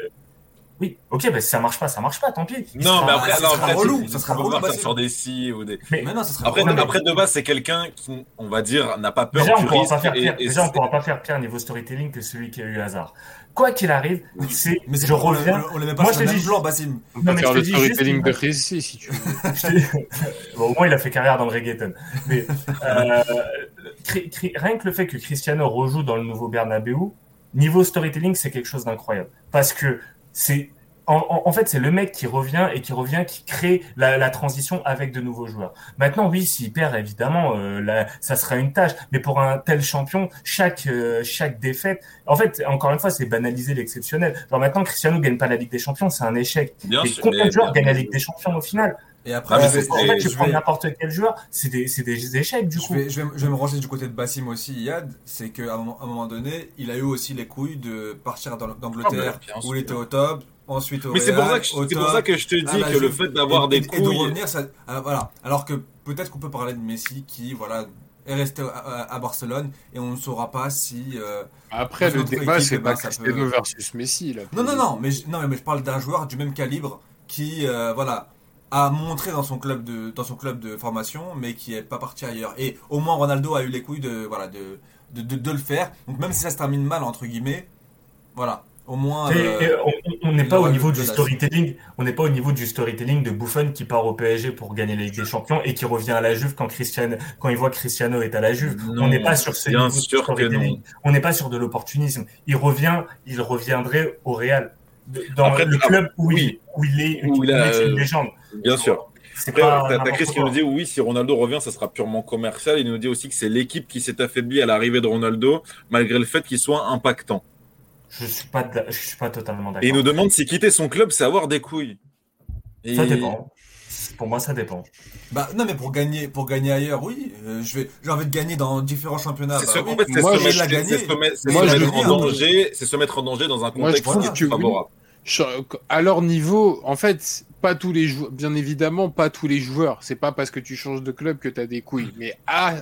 oui, ok, bah si ça marche pas, ça marche pas, tant pis. Il Non, sera- mais après, ça non, sera après, relou, ça sera relou, partir Basile. sur des si ou des. Mais- Mais non, ça serait Après, mais- après de base, c'est quelqu'un qui, on va dire, n'a pas peur Déjà, on pourra risque. pas faire pire. et Déjà, on pourra pas faire pire niveau storytelling que celui qui a eu hasard. Quoi qu'il arrive, c'est, Mais je on reviens. On le met pas Moi, sur je le te même dis- plan, Bassim. On Non, peut mais faire je te le dis storytelling de Récit si tu veux. Bon, au moins, il a fait carrière dans le reggaeton. Mais rien que le fait que Cristiano rejoue dans le nouveau Bernabeu, Niveau storytelling, c'est quelque chose d'incroyable. Parce que c'est en, fait, c'est le mec qui revient et qui revient, qui crée la, transition avec de nouveaux joueurs. Maintenant, oui, s'il perd, évidemment, euh, ça sera une tâche. Mais pour un tel champion, chaque euh, chaque défaite, en fait, encore une fois, c'est banaliser l'exceptionnel. Alors maintenant, Cristiano gagne pas la Ligue des Champions, c'est un échec. Bien et sûr, combien de joueurs gagnent la Ligue des Champions au final? Et après, Ah, En fait, tu je prends vais- n'importe quel joueur, c'est des, c'est des échecs du Je coup. vais, je, vais, je vais me ranger du côté de Bassim aussi, Yad. C'est qu'à un, un moment donné, il a eu aussi les couilles de partir dans- d'Angleterre Ah, bah, bien où il était au top, ensuite au Mais c'est pour, Real, ça que je- au c'est pour ça que je te dis à la que le fait d'avoir et- des et- et de couilles. revenir, ça, alors, voilà. Alors que peut-être qu'on peut parler de Messi qui, voilà, est resté à, Barcelone et on ne saura pas si. euh, Après, le débat, c'est eh pas ben, ça Cristiano versus Messi. Là, Non, non, non, mais je, non, mais je parle d'un joueur du même calibre qui, euh, voilà, a montré dans son club de, dans son club de formation, mais qui est pas parti ailleurs. Et au moins Ronaldo a eu les couilles de, voilà, de, de, de, de le faire. Donc même si ça se termine mal entre guillemets, voilà, au moins. Et- euh, et on- n'est pas au niveau du storytelling. On n'est pas au niveau du storytelling de Buffon qui part au PSG pour gagner la Ligue des Champions et qui revient à la Juve quand Cristiano, quand il voit Cristiano est à la Juve. Non, on n'est pas sur ce niveau de storytelling. On n'est pas sur de l'opportunisme. Il revient, il reviendrait au Real, dans Après, le ah, club où, oui. il, où il est, Où où il il a, est une légende. Bien sûr. C'est Après, pas t'as- Chris qui nous dit oui, si Ronaldo revient, ça sera purement commercial. Il nous dit aussi que c'est l'équipe qui s'est affaiblie à l'arrivée de Ronaldo, malgré le fait qu'il soit impactant. Je suis pas, de- je suis pas totalement Et il nous d'accord. demande si quitter son club, c'est avoir des couilles. Et- Ça dépend. Pour moi, ça dépend. bah, non, mais pour gagner, pour gagner ailleurs, oui, euh, je vais, j'ai envie de gagner dans différents championnats. C'est bah se, oui. en fait, c'est Moi, se je se Moi, se je mettre en danger, c'est se mettre en danger dans un Moi, je contexte que oui. favorable. Je- à leur niveau, en fait, pas tous les joueurs, bien évidemment, pas tous les joueurs. C'est pas parce que tu changes de club que tu as des couilles. Mais à,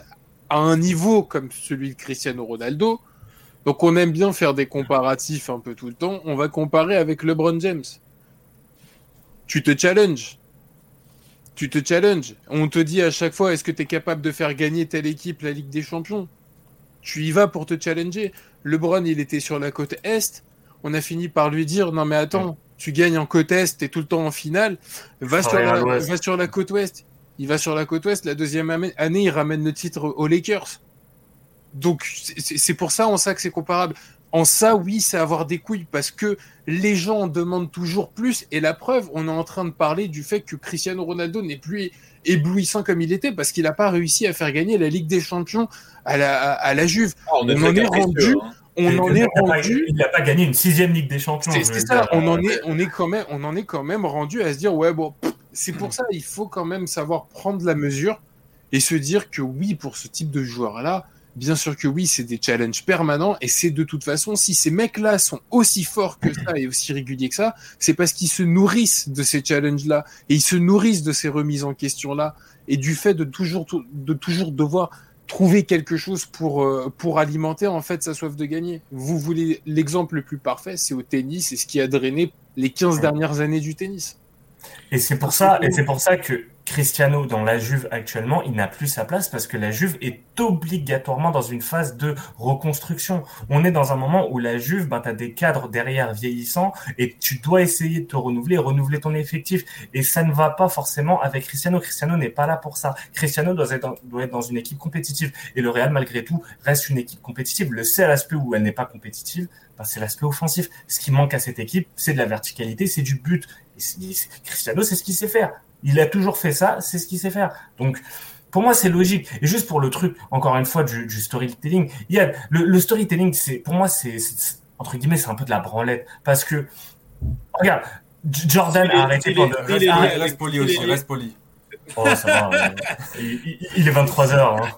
à un niveau comme celui de Cristiano Ronaldo, donc on aime bien faire des comparatifs un peu tout le temps, on va comparer avec LeBron James. Tu te challenges. Tu te challenges. On te dit à chaque fois, est-ce que tu es capable de faire gagner telle équipe la Ligue des Champions? Tu y vas pour te challenger. LeBron, il était sur la côte Est on a fini par lui dire non mais attends, tu gagnes en côte est, t'es tout le temps en finale, va sur, la, Ouest. va sur la côte ouest. Il va sur la côte ouest, la deuxième année, il ramène le titre aux Lakers. Donc c'est- pour ça en ça que c'est comparable. En ça, oui, c'est avoir des couilles parce que les gens en demandent toujours plus. Et la preuve, on est en train de parler du fait que Cristiano Ronaldo n'est plus éblouissant comme il était parce qu'il n'a pas réussi à faire gagner la Ligue des Champions à la, à, à la Juve. Ah, on, en est rendu- hein. On en est rendu. Il n'a pas gagné une sixième Ligue des Champions. C'est ça, on en est, on est quand même, on en est quand même rendu à se dire ouais bon, c'est pour ça il faut quand même savoir prendre la mesure et se dire que oui pour ce type de joueur là, bien sûr que oui c'est des challenges permanents et c'est de toute façon si ces mecs là sont aussi forts que ça et aussi réguliers que ça, c'est parce qu'ils se nourrissent de ces challenges là et ils se nourrissent de ces remises en question là et du fait de toujours de toujours devoir trouver quelque chose pour, euh, pour alimenter en fait sa soif de gagner. Vous voulez l'exemple le plus parfait, c'est au tennis, c'est ce qui a drainé les 15 dernières années du tennis. Et c'est pour ça, pour ça que Cristiano dans la Juve actuellement, il n'a plus sa place parce que la Juve est obligatoirement dans une phase de reconstruction. On est dans un moment où la Juve, ben, tu as des cadres derrière vieillissants et tu dois essayer de te renouveler, renouveler ton effectif. Et ça ne va pas forcément avec Cristiano. Cristiano n'est pas là pour ça. Cristiano doit être, dans, doit être dans une équipe compétitive. Et le Real, malgré tout, reste une équipe compétitive. Le seul aspect où elle n'est pas compétitive, ben, c'est l'aspect offensif. Ce qui manque à cette équipe, c'est de la verticalité, c'est du but. Cristiano, c'est ce qu'il sait faire. Il a toujours fait ça, c'est ce qu'il sait faire. Donc, pour moi, c'est logique. Et juste pour le truc, encore une fois, du, du storytelling, il y a le, le storytelling, c'est pour moi, c'est entre guillemets, c'est un peu de la branlette parce que regarde, Jordan a arrêté pendant. est- Reste poli aussi, reste poli. Oh, ça va, euh, il, est 23 heures. Hein.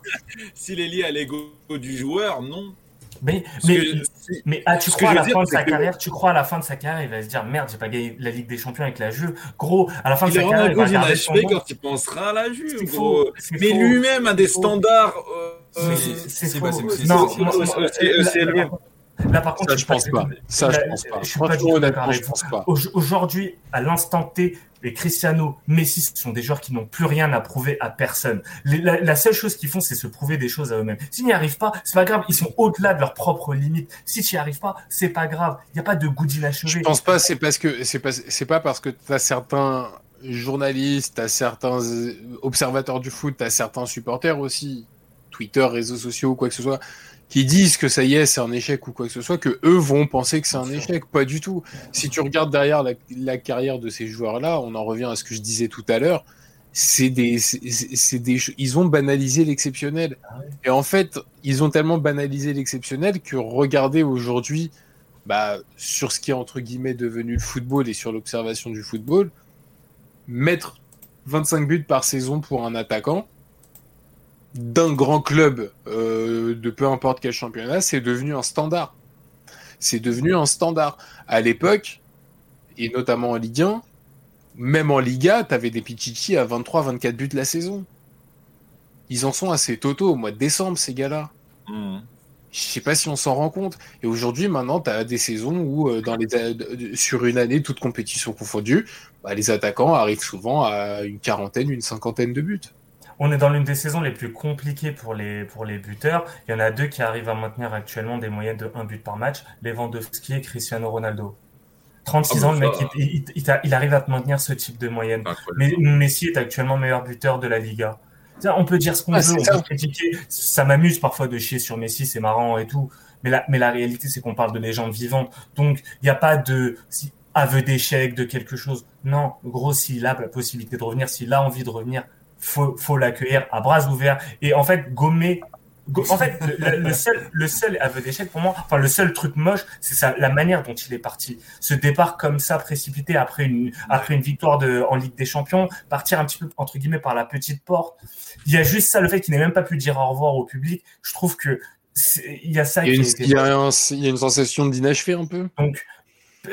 S'il est lié à l'ego du joueur, non. Mais, mais, que si- mais ah, tu crois à la dire, fin de sa que- carrière, tu crois à la fin de sa carrière, il va se dire merde, j'ai pas gagné la Ligue des Champions avec la Juve. Gros, à la fin de sa carrière, il va goût garder son nom. quand il pensera à la Juve, gros. Mais lui-même a des standards. euh, euh, c'est- Non, là- par contre- Ça, je pense pas. Ça, je pense pas. je suis pas Aujourd'hui, à l'instant T, les Cristiano, Messi, ce sont des joueurs qui n'ont plus rien à prouver à personne. La, seule chose qu'ils font, c'est se prouver des choses à eux-mêmes. S'ils n'y arrivent pas, c'est pas grave. Ils sont au-delà de leurs propres limites. Si tu n'y arrives pas, c'est pas grave. Il n'y a pas de goût Je d'inachevé. pense pas, c'est parce que c'est pas, parce que t'as certains journalistes, t'as certains euh, observateurs du foot, t'as certains supporters aussi, Twitter, réseaux sociaux, quoi que ce soit, qui disent que ça y est, c'est un échec ou quoi que ce soit, que eux vont penser que c'est un échec. Pas du tout. Si tu regardes derrière la, la carrière de ces joueurs-là, on en revient à ce que je disais tout à l'heure. C'est des, c'est des, ils ont banalisé l'exceptionnel. Et en fait, ils ont tellement banalisé l'exceptionnel que regardez aujourd'hui, bah, sur ce qui est entre guillemets devenu le football et sur l'observation du football, mettre 25 buts par saison pour un attaquant, d'un grand club euh, de peu importe quel championnat, c'est devenu un standard. C'est devenu un standard. À l'époque, et notamment en Ligue 1, même en Liga, t'avais des Pichichi à 23-24 buts la saison. Ils en sont assez totaux au mois de décembre, ces gars-là. Mmh. Je sais pas si on s'en rend compte. Et aujourd'hui, maintenant, tu as des saisons où, euh, dans les, sur une année, toute compétition confondue, bah, les attaquants arrivent souvent à une quarantaine, une cinquantaine de buts. On est dans l'une des saisons les plus compliquées pour les, pour les buteurs. Il y en a deux qui arrivent à maintenir actuellement des moyennes de 1 but par match, Lewandowski et Cristiano Ronaldo. 36 Ah, ans, le mec, ça- il, il- il a- il arrive à te maintenir ce type de moyenne. Mais Messi est actuellement meilleur buteur de la Liga. On peut dire ce qu'on Ah, veut, on ça. peut critiquer. Ça m'amuse parfois de chier sur Messi, c'est marrant et tout. Mais la, mais la réalité, c'est qu'on parle de légendes vivantes. Donc, il n'y a pas de si, aveu d'échec, de quelque chose. Non, gros, s'il a la possibilité de revenir, s'il a envie de revenir, faut, faut l'accueillir à bras ouverts. Et en fait, gommer. go- En fait, le, le seul, le seul aveu d'échec pour moi, enfin le seul truc moche, c'est ça, la manière dont il est parti. Ce départ comme ça précipité après une après une victoire de en Ligue des Champions, partir un petit peu entre guillemets par la petite porte. Il y a juste ça, le fait qu'il n'ait même pas pu dire au revoir au public. Je trouve que il y a ça Il y a qui une, été il y a un- il y a une sensation d'inachevé un peu. donc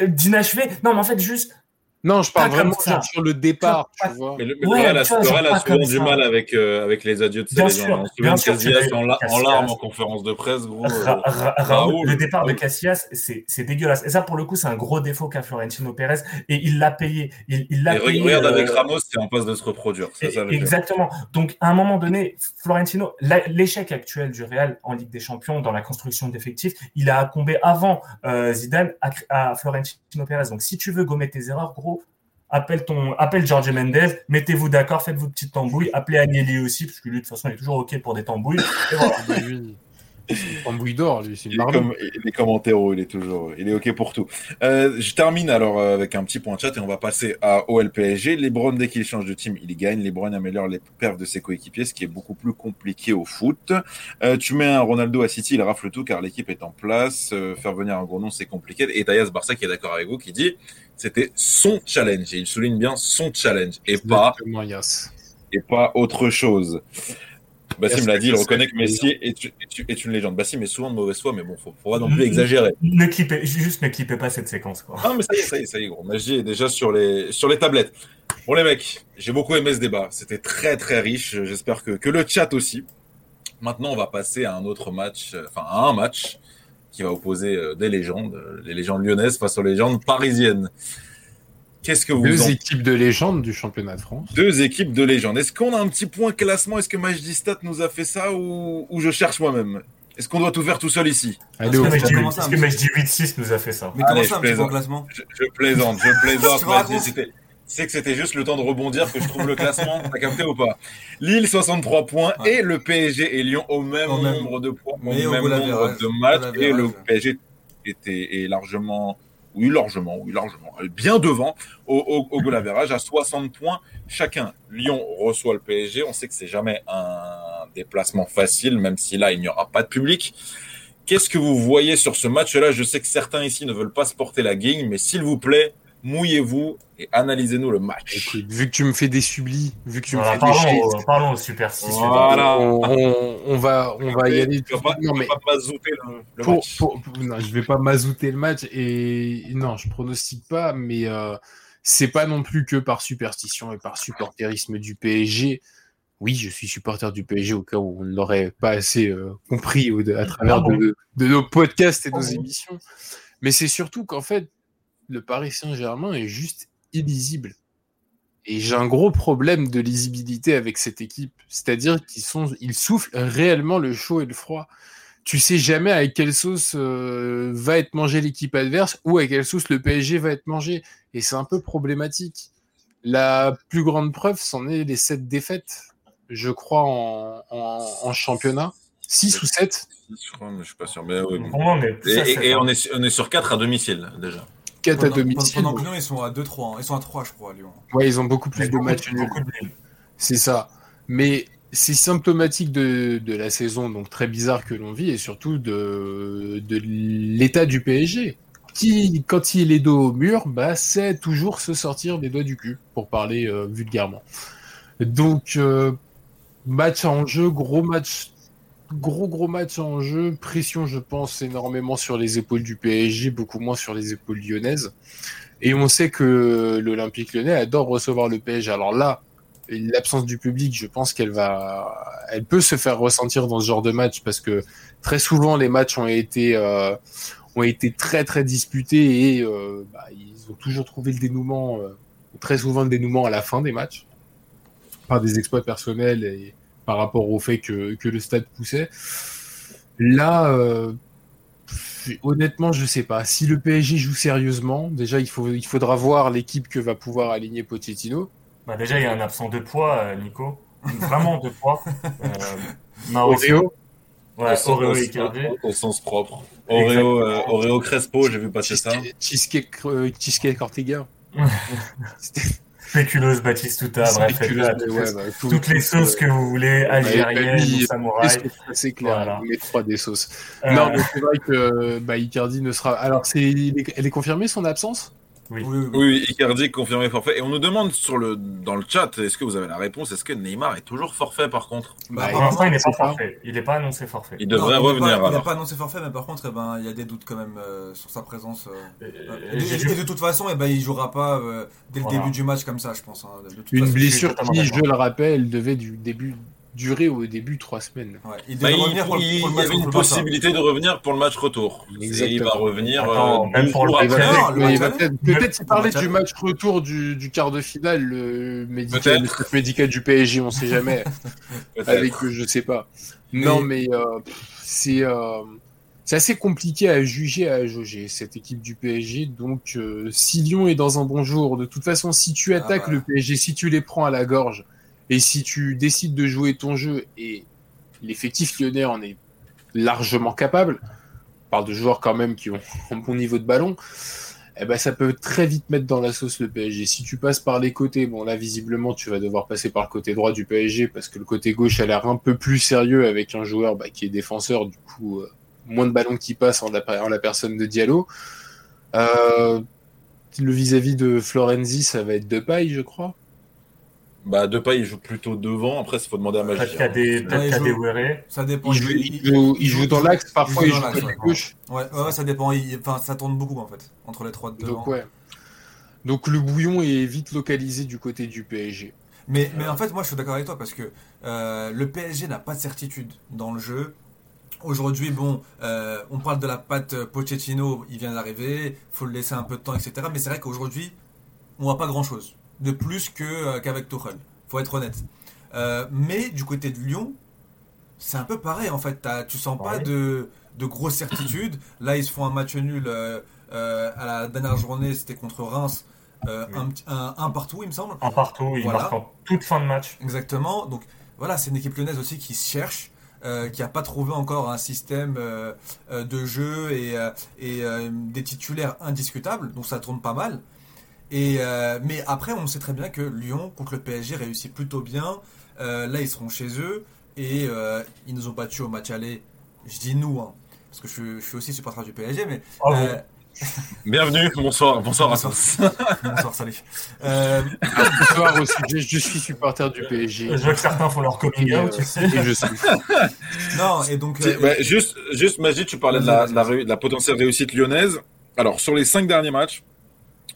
euh, d'inachevé. Non, mais en fait juste Non, je parle vraiment ça. sur le départ, Pas- tu vois. Mais le, mais Ouais, le Real a, vois, Real souvent du ça. mal avec, euh, avec les adieux de ses Bien sûr, On se bien souvient de sûr, Casillas tu en, la- veux en larmes en conférence de presse, gros. euh, Ra- Ra- Raoul, le départ de. Casillas, c'est c'est dégueulasse. Et ça, pour le coup, c'est un gros défaut qu'a Florentino Pérez. Et il l'a payé. Il il l'a payé. regarde euh, avec Ramos, c'est en passe de se reproduire. Ça. Exactement. Donc, à un moment donné, Florentino, l'échec actuel du Real en Ligue des Champions dans la construction d'effectifs, il a incombé avant euh, Zidane à, à Florentino Pérez. Donc, si tu veux gommer tes erreurs, gros, appelle ton, appelle Jorge Mendes, mettez-vous d'accord, faites vos petites tambouilles, appelez Agnelli aussi, parce que lui, de toute façon, il est toujours OK pour des tambouilles. Une bouille d'or, lui, Il est, comme, il est comme Antero, il est toujours, il est ok pour tout. Euh, je termine alors euh, avec un petit point de chat et on va passer à OLPSG. LeBron dès qu'il change de team, il gagne. LeBron améliore les perfs de ses coéquipiers, ce qui est beaucoup plus compliqué au foot. Euh, tu mets un Ronaldo à City, il rafle tout car l'équipe est en place. Euh, faire venir un gros nom, c'est compliqué. Et Tayas Barça qui est d'accord avec vous, qui dit c'était son challenge. Et il souligne bien son challenge et pas et pas autre chose. Bassim l'a dit, il reconnaît que Messi est, est- est une légende. Bassim est souvent de mauvaise foi, mais bon, faut, faut pas non plus exagérer. Ne clippez, juste ne clippez pas cette séquence, quoi. Ah, mais ça y est, ça y est, ça y est, gros. Magie est déjà sur les, sur les tablettes. Bon, les mecs, j'ai beaucoup aimé ce débat. C'était très, très riche. J'espère que, que le chat aussi. Maintenant, on va passer à un autre match, euh, enfin, à un match qui va opposer euh, des légendes, euh, les légendes lyonnaises face aux légendes parisiennes. Qu'est-ce que vous Deux en équipes de légende du championnat de France. deux équipes de légendes. Est-ce qu'on a un petit point classement? Est-ce que Majdistat nous a fait ça ou, ou je cherche moi-même? Est-ce qu'on doit tout faire tout seul ici? Allez, Est-ce au que Majdi- commencer est-ce un que petit- Majdi 8-6 nous a fait ça? Mais comment je ça, un petit classement? Je, je plaisante, je plaisante. C'est que c'était juste le temps de rebondir que je trouve le classement. T'as capté ou pas? Lille 63 points Ouais. et le PSG et Lyon au même nombre de points, au même nombre de matchs et le. PSG était est largement, oui largement, oui largement, bien devant au, au, à 60 points chacun. Lyon reçoit le PSG. On sait que c'est jamais un déplacement facile, même si là il n'y aura pas de public. Qu'est-ce que vous voyez sur ce match-là? Je sais que certains ici ne veulent pas se porter la guigne, mais s'il vous plaît, mouillez-vous et analysez-nous le match. Écoute, vu que tu me fais des sublis, vu que tu me fais des parlons, au- parlons au superstitieux. Voilà. on, on- on va, on va y aller. Tu vas pas, Non, mais pas mazouter le, le pour, match. pour- pour- non, je vais pas mazouter le match et non, je pronostique pas, mais euh, c'est pas non plus que par superstition et par supporterisme du PSG. Oui, je suis supporter du PSG au cas où on ne l'aurait pas assez euh, compris au- à travers de, de nos podcasts et nos émissions. Mais c'est surtout qu'en fait, le Paris Saint-Germain est juste illisible. Et j'ai un gros problème de lisibilité avec cette équipe. C'est-à-dire qu'ils sont, ils soufflent réellement le chaud et le froid. Tu sais jamais avec quelle sauce euh, va être mangée l'équipe adverse ou avec quelle sauce le PSG va être mangé. Et c'est un peu problématique. La plus grande preuve, c'en est les sept défaites, je crois, en, en, en championnat. 6 ou 7 Je crois, mais je suis pas sûr. Mais, bon. Et, à et- sept, et on, est, on est sur 4 à domicile déjà. 4 à Pendant- domicile. Pendant que Lyon, ils sont à 2-3. hein. Ils sont à 3, je crois, Lyon. Ouais, ils ont beaucoup plus de matchs nuls. C'est ça. Mais c'est symptomatique de, de la saison donc très bizarre que l'on vit et surtout de, de l'état du PSG. Qui, quand il est dos au mur, bah, c'est toujours se sortir des doigts du cul, pour parler euh, vulgairement. Donc, euh, match en jeu, gros match, gros gros match en jeu, pression, je pense, énormément sur les épaules du PSG, beaucoup moins sur les épaules lyonnaises. Et on sait que l'Olympique lyonnais adore recevoir le PSG. Alors là, l'absence du public, je pense qu'elle va, elle peut se faire ressentir dans ce genre de match parce que très souvent les matchs ont été euh, ont été très très disputés et euh, bah, ils ont toujours trouvé le dénouement, euh, très souvent le dénouement à la fin des matchs par des exploits personnels et par rapport au fait que, que le stade poussait. Là, euh, honnêtement, je sais pas. Si le PSG joue sérieusement, déjà il faut il faudra voir l'équipe que va pouvoir aligner Pochettino. Bah, déjà, il y a un absent de poids, euh, Nico. Vraiment de poids. Euh. Oreo, Ouais, au, sens- Oreo au- Icardi. au sens propre. Oreo, euh, Oreo Crespo, j'ai vu passer ça. Cheesecake, euh, cheesecake Ortega. Spéculoos Batistuta, bref, spéculeuse, ouais, bah, tout- toutes les sauces que vous voulez, algériennes ou samouraï. C'est clair, Voilà. met trois des sauces. Euh, Non, mais c'est vrai que bah, Icardi ne sera. Alors, c'est, elle est confirmée son absence? Oui. Oui, oui, oui. Oui, oui, Icardi confirmé forfait. Et on nous demande sur le, dans le chat, est-ce que vous avez la réponse? Est-ce que Neymar est toujours forfait par contre? Bah, Bah, Pour l'instant, il n'est pas forfait. Il n'est pas annoncé forfait. Il devrait Non, il revenir pas- Il n'est pas annoncé forfait, mais par contre, eh ben, il y a des doutes quand même euh, sur sa présence. euh. Euh, Et, j'ai et- de toute façon, eh ben, il jouera pas euh, dès le Voilà. début du match comme ça, je pense. hein. De toute Une façon, blessure qui, je le rappelle, devait du début durer au début trois semaines. ouais, il Bah, devait il, revenir pour, le- il- pour le il y avait une possibilité de revenir pour le match retour. Et il va revenir Attends, euh, même pour le match aller. Peut-être, s'il parlait du match retour du, du quart de finale, le médical, le du PSG, on sait jamais. Avec eux, je sais pas. Non, mais euh, c'est euh, c'est assez compliqué à juger, à jauger cette équipe du PSG. Donc, euh, si Lyon est dans un bon jour, de toute façon, si tu Ah attaques bah. le PSG, si tu les prends à la gorge, et si tu décides de jouer ton jeu, et l'effectif lyonnais en est largement capable, on parle de joueurs quand même qui ont un bon niveau de ballon, eh ben, ça peut très vite mettre dans la sauce le PSG. Si tu passes par les côtés, bon là visiblement tu vas devoir passer par le côté droit du PSG parce que le côté gauche a l'air un peu plus sérieux avec un joueur bah, qui est défenseur, du coup euh, moins de ballons qui passent en la, personne de Diallo. Euh, le vis-à-vis de Florenzi, ça va être de paille, je crois. Bah, Depay, il joue plutôt devant. Après, il faut demander à Peut-être Magic. qu'il y a des, peut-être Ouais, il qu'il y a des joue. Ouéré. Ça dépend. Il joue, il joue- il joue dans l'axe, parfois il dans joue l'axe, côté ouais. gauche. Ouais, ouais, ouais, ça dépend. Il- Enfin, ça tourne beaucoup en fait entre les trois de devant. Donc ouais. Donc le bouillon est vite localisé du côté du PSG. Mais, mais en fait, moi, je suis d'accord avec toi parce que euh, le PSG n'a pas de certitude dans le jeu. Aujourd'hui, bon, euh, on parle de la patte Pochettino, il vient d'arriver, faut le laisser un peu de temps, etc. Mais c'est vrai qu'aujourd'hui, on voit pas grand-chose de plus que euh, qu'avec Tuchel. Faut être honnête. Euh, mais du côté de Lyon, c'est un peu pareil en fait. T'as- tu sens pas de, de grosses certitudes. Là, ils se font un match nul euh, euh, à la dernière journée, c'était contre Reims, euh, Oui. un, petit- un, un partout, il me semble. Un partout, il Voilà. marque en toute fin de match. Exactement. Donc voilà, c'est une équipe lyonnaise aussi qui se cherche, qui n'a pas trouvé encore un système de jeu et, et des titulaires indiscutables. Donc ça tourne pas mal. Et euh, mais après, on sait très bien que Lyon contre le PSG réussit plutôt bien. Euh, là, ils seront chez eux et euh, ils nous ont battus au match aller. Je dis nous, hein, parce que je, je suis aussi supporter du PSG, mais Oh, euh, Bienvenue, bonsoir, bonsoir à Bonsoir. tous. bonsoir, salut. Euh, Ce soir aussi, je, je suis supporter du PSG. Je vois que certains font leur coming out, tu sais. et je suis. non, et donc juste, juste, Majid, tu parlais de la, de la, ré- de la potentielle réussite lyonnaise. Alors, sur les cinq derniers matchs,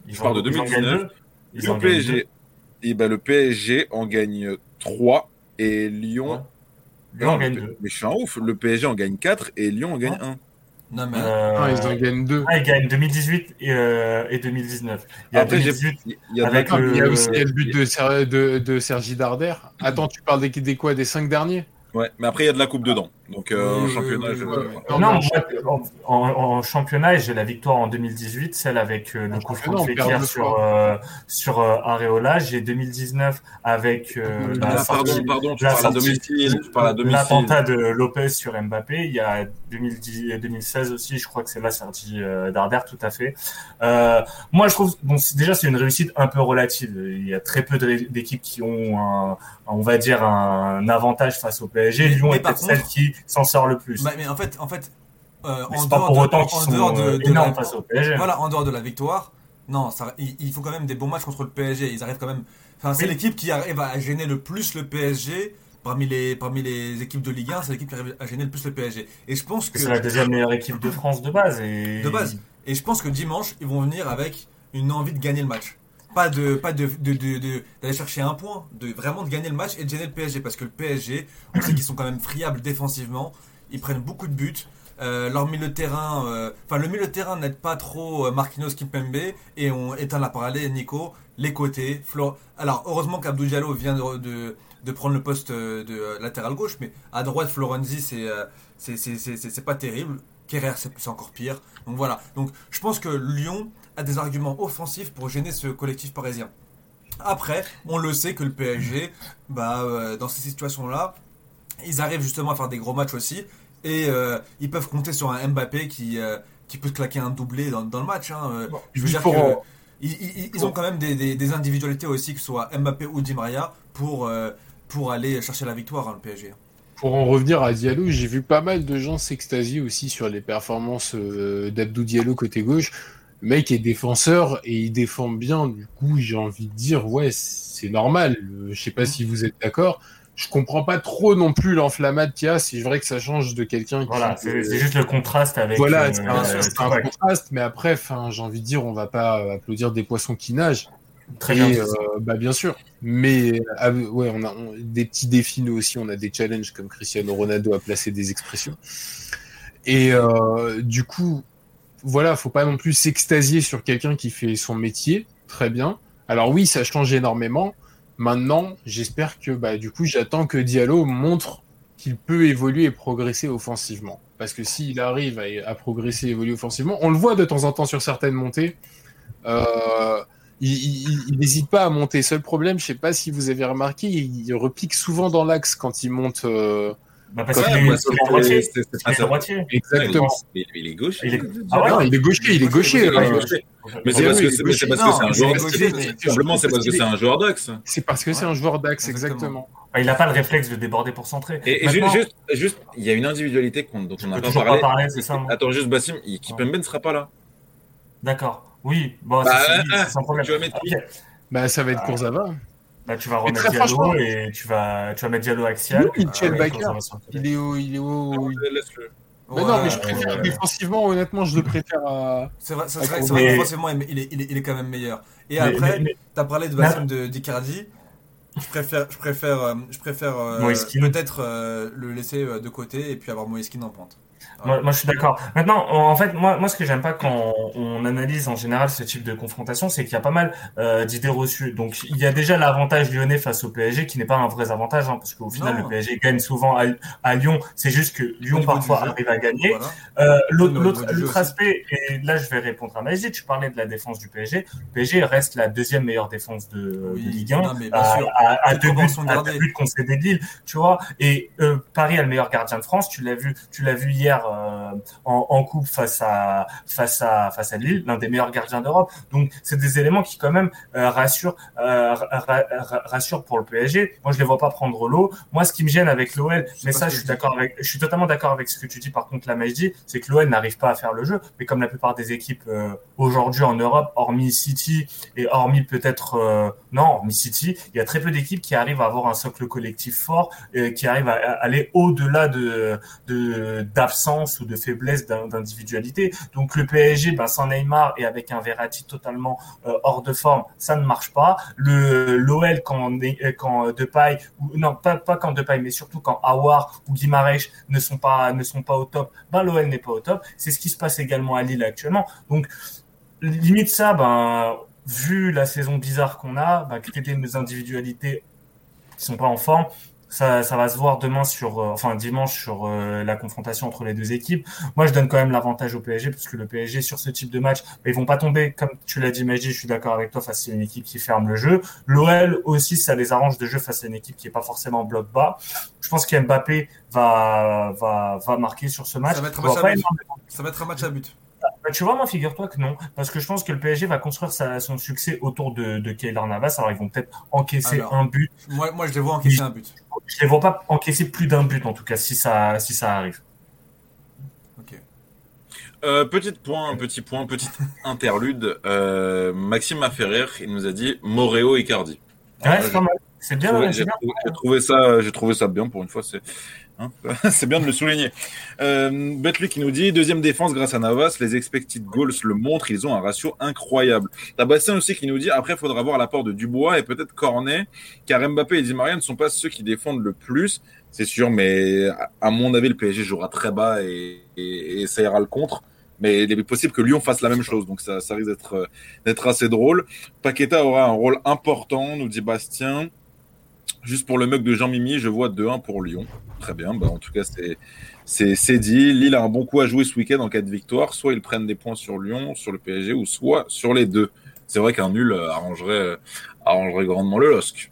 je parle de en- ils en 2019. gagnent deux. Ils en le PSG, et ben, le PSG en gagne 3 et Lyon. Ouais. en gagne mais- deux. Mais je suis un ouf. Le PSG en gagne 4 et Lyon en gagne Ouais. 1. non mais Euh, Non, ils en gagnent deux. ah, ils gagnent 2018 et, euh, et 2019. Il y a Après, j'ai- 2018, Il y a Avec Ah, il y aussi il y a le but de, Ser- de, de Sergi Darder. Attends, tu parles des, des quoi? Des cinq derniers? Ouais, mais après, il y a de la coupe dedans. Donc euh, Oui, en championnat, oui, je- oui, oui. Non, en, en- en championnat, j'ai la victoire en 2018, celle avec euh, le En coup franc Fekir deux sur, euh, sur euh, Areola. J'ai 2019 avec euh, la Ah, pardon, sortie- pardon, tu la parles à sortie- domicile, tu parles à domicile. L'attentat de Lopez sur Mbappé, il y a 2010, 2016 aussi, je crois que c'est là sorti euh, Darder, tout à fait. Euh, moi, je trouve, bon, déjà, c'est une réussite un peu relative. Il y a très peu d'équipes qui ont, un, on va dire, un avantage face au PSG. Lyon mais est peut-être celle qui s'en sort le plus. Bah, mais en fait, en fait euh, en dehors pour de- autant en qu'ils sont dehors de- de énormes la- face au PSG. Voilà, en dehors de la victoire, non, ça, il, il faut quand même des bons matchs contre le PSG. Ils arrivent quand même. Enfin, c'est Oui. l'équipe qui arrive à gêner le plus le PSG parmi les parmi les équipes de Ligue 1. C'est l'équipe qui arrive à gêner le plus le PSG. Et je pense que C'est la deuxième meilleure équipe de France de base. Et... de base. Et je pense que dimanche, ils vont venir avec une envie de gagner le match. Pas de pas de d'aller chercher un point, de vraiment de gagner le match et de gêner le PSG parce que le PSG, on sait qu'ils sont quand même friables défensivement. Ils prennent beaucoup de buts. Euh, leur terrain, euh, enfin le milieu de terrain n'aide pas trop euh, Marquinhos Kimpembe et on éteint la parallèle Nico, les côtés. Alors heureusement qu'Abdou Diallo vient de, de, prendre le poste euh, de latéral gauche, mais à droite Florenzi c'est c'est pas terrible. Kerrer c'est encore pire. Donc voilà. Donc je pense que Lyon a des arguments offensifs pour gêner ce collectif parisien. Après, on le sait que le PSG, bah, euh, dans ces situations-là, ils arrivent justement à faire des gros matchs aussi. Et euh, ils peuvent compter sur un Mbappé qui, euh, qui peut claquer un doublé dans, dans le match. hein. Je veux dire pour que en- ils, ils- ils ont quand même des, des- des individualités aussi, que ce soit Mbappé ou Di Maria, pour, pour aller chercher la victoire, hein, le PSG. Pour en revenir à Diallo, j'ai vu pas mal de gens s'extasier aussi sur les performances d'Abdou Diallo côté gauche. Le mec est défenseur et il défend bien. Du coup, j'ai envie de dire, ouais, c'est normal. Euh, Je sais pas si vous êtes d'accord. Je comprends pas trop non plus l'enflammade qu'il y a. C'est vrai que ça change de quelqu'un qui. Voilà, c'est c'est juste le contraste avec. Voilà, euh, c'est un, un contraste, mais après, j'ai envie de dire, on va pas euh, applaudir des poissons qui nagent. très Et, bien. euh, bah bien sûr. Mais ah, ouais, on a on- des petits défis nous aussi. On a des challenges comme Cristiano Ronaldo a placé des expressions. Et euh, du coup, voilà, faut pas non plus s'extasier sur quelqu'un qui fait son métier très bien. Alors oui, ça change énormément. Maintenant, j'espère que bah du coup, j'attends que Diallo montre qu'il peut évoluer et progresser offensivement. Parce que s'il arrive à, progresser et évoluer offensivement, on le voit de temps en temps sur certaines montées. Euh, il- il il n'hésite pas à monter. Seul problème, je sais pas si vous avez remarqué, il, il repique souvent dans l'axe quand il monte. euh, Bah, parce qu'il est- droitier. c'est- droitier. Exactement. Il, il est Ah gaucher, il est gaucher. Il est euh, gaucher. Mais c'est Diallo, parce que il est c'est parce que c'est un joueur c'est parce que c'est un joueur d'axe. C'est parce que c'est un joueur d'axe, Exactement. Il n'a pas le réflexe de déborder pour centrer. Et, juste, il y a une individualité qu'on- dont on n'a pas parlé. moi. Attends, juste Bassim, Kipembe ne sera pas là. D'accord. Oui, bon, Bah, c'est- sans problème. tu vas mettre qui? Ok. Bah, ça va être Ah. Kurzawa. Bah, tu vas Mais remettre Diallo et tu vas, tu vas mettre Diallo axial. Oui, Euh, Baker. Côté. Il est au, il est au. Laisse-le. Mais non, mais je préfère ouais. défensivement, honnêtement, je le préfère à. C'est vrai, c'est vrai, mais- c'est vrai qu'offensivement, il est, il, est, il est quand même meilleur. Et Mais- après, mais- mais- T'as parlé de Bassim de d'Icardi. Je préfère, je préfère, euh, je préfère euh, peut-être euh, le laisser euh, de côté et puis avoir Moïskine en pointe. Moi, moi, je suis d'accord. Maintenant, en fait, moi, moi, ce que j'aime pas quand on analyse en général ce type de confrontation, c'est qu'il y a pas mal euh, d'idées reçues. Donc, il y a déjà l'avantage lyonnais face au PSG, qui n'est pas un vrai avantage, hein, parce qu'au final, Non. le PSG gagne souvent à, à Lyon. C'est juste que Lyon parfois arrive à gagner. Voilà. Euh, l'autre, aspect, et là je vais répondre à Majid, tu parlais de la défense du PSG. Le PSG reste la deuxième meilleure défense de, Oui, de Ligue 1, non, mais bien à, sûr. à, à deux buts, à deux buts concédés de Lille, tu vois. Et euh, Paris a le meilleur gardien de France, tu l'as vu, tu l'as vu hier en, en coupe face à face à face à Lille, l'un des meilleurs gardiens d'Europe. Donc c'est des éléments qui quand même euh, rassurent euh, ra- ra- ra- rassurent pour le PSG. Moi je les vois pas prendre l'eau. Moi ce qui me gêne avec l'OL, mais ça je suis d'accord avec, je suis totalement d'accord avec ce que tu dis. Par contre, la Majdi, c'est que l'OL n'arrive pas à faire le jeu. Mais comme la plupart des équipes euh, aujourd'hui en Europe, hormis City et hormis peut-être euh, non, hormis City, il y a très peu d'équipes qui arrivent à avoir un socle collectif fort, qui arrivent à, à aller au-delà de de d'absence ou de faiblesse d'individualité. Donc le PSG, ben sans Neymar et avec un Verratti totalement euh, hors de forme, ça ne marche pas. Le l'OL quand euh, quand Depay ou non pas pas quand Depay, mais surtout quand Awar ou Guimarães ne sont pas ne sont pas au top, ben l'OL n'est pas au top. C'est ce qui se passe également à Lille actuellement. Donc limite ça, ben vu la saison bizarre qu'on a, ben créer des individualités qui sont pas en forme, Ça, ça va se voir demain sur, euh, enfin dimanche sur euh, la confrontation entre les deux équipes. Moi, je donne quand même l'avantage au PSG parce que le PSG sur ce type de match, bah, ils vont pas tomber comme tu l'as dit, Magie. Je suis d'accord avec toi face à une équipe qui ferme le jeu. L'OL aussi, ça les arrange de jeu face à une équipe qui est pas forcément bloc bas. Je pense qu'Mbappé va, va, va marquer sur ce match. Ça va être un match à but. Ça va être un match à but. Bah, tu vois, moi, figure-toi que non. Parce que je pense que le PSG va construire sa- son succès autour de, de Keylor Navas. Alors, ils vont peut-être encaisser Alors. un but. Moi, moi je les vois encaisser un but. Je les vois pas encaisser plus d'un but, en tout cas, si ça, si ça arrive. Ok. Euh, petit point, petit point, petite interlude. Euh, Maxime Maferrer, il nous a dit Moreo et Cardi. Ouais, c'est pas mal. C'est bien, ouais, J'ai trouvé, ça, j'ai trouvé ça bien pour une fois. C'est, hein, c'est bien de le souligner. Euh, Betley qui nous dit deuxième défense grâce à Navas, les expected goals le montrent, ils ont un ratio incroyable. T'as Bastien aussi qui nous dit après, il faudra voir l'apport de Dubois et peut-être Cornet, car Mbappé et Di Maria ne sont pas ceux qui défendent le plus, c'est sûr, mais à- mon avis, le PSG jouera très bas et, et, et essaiera le contre. Mais il est possible que Lyon fasse la même chose, donc ça, ça risque d'être, euh, d'être assez drôle. Paqueta aura un rôle important, nous dit Bastien. Juste pour le mug de Jean-Mimi, je vois 2-1 pour Lyon. Très bien, bah, en tout cas, c'est, c'est, c'est dit. Lille a un bon coup à jouer ce week-end en cas de victoire. Soit ils prennent des points sur Lyon, sur le PSG, ou soit sur les deux. C'est vrai qu'un nul euh, arrangerait, euh, arrangerait grandement le LOSC.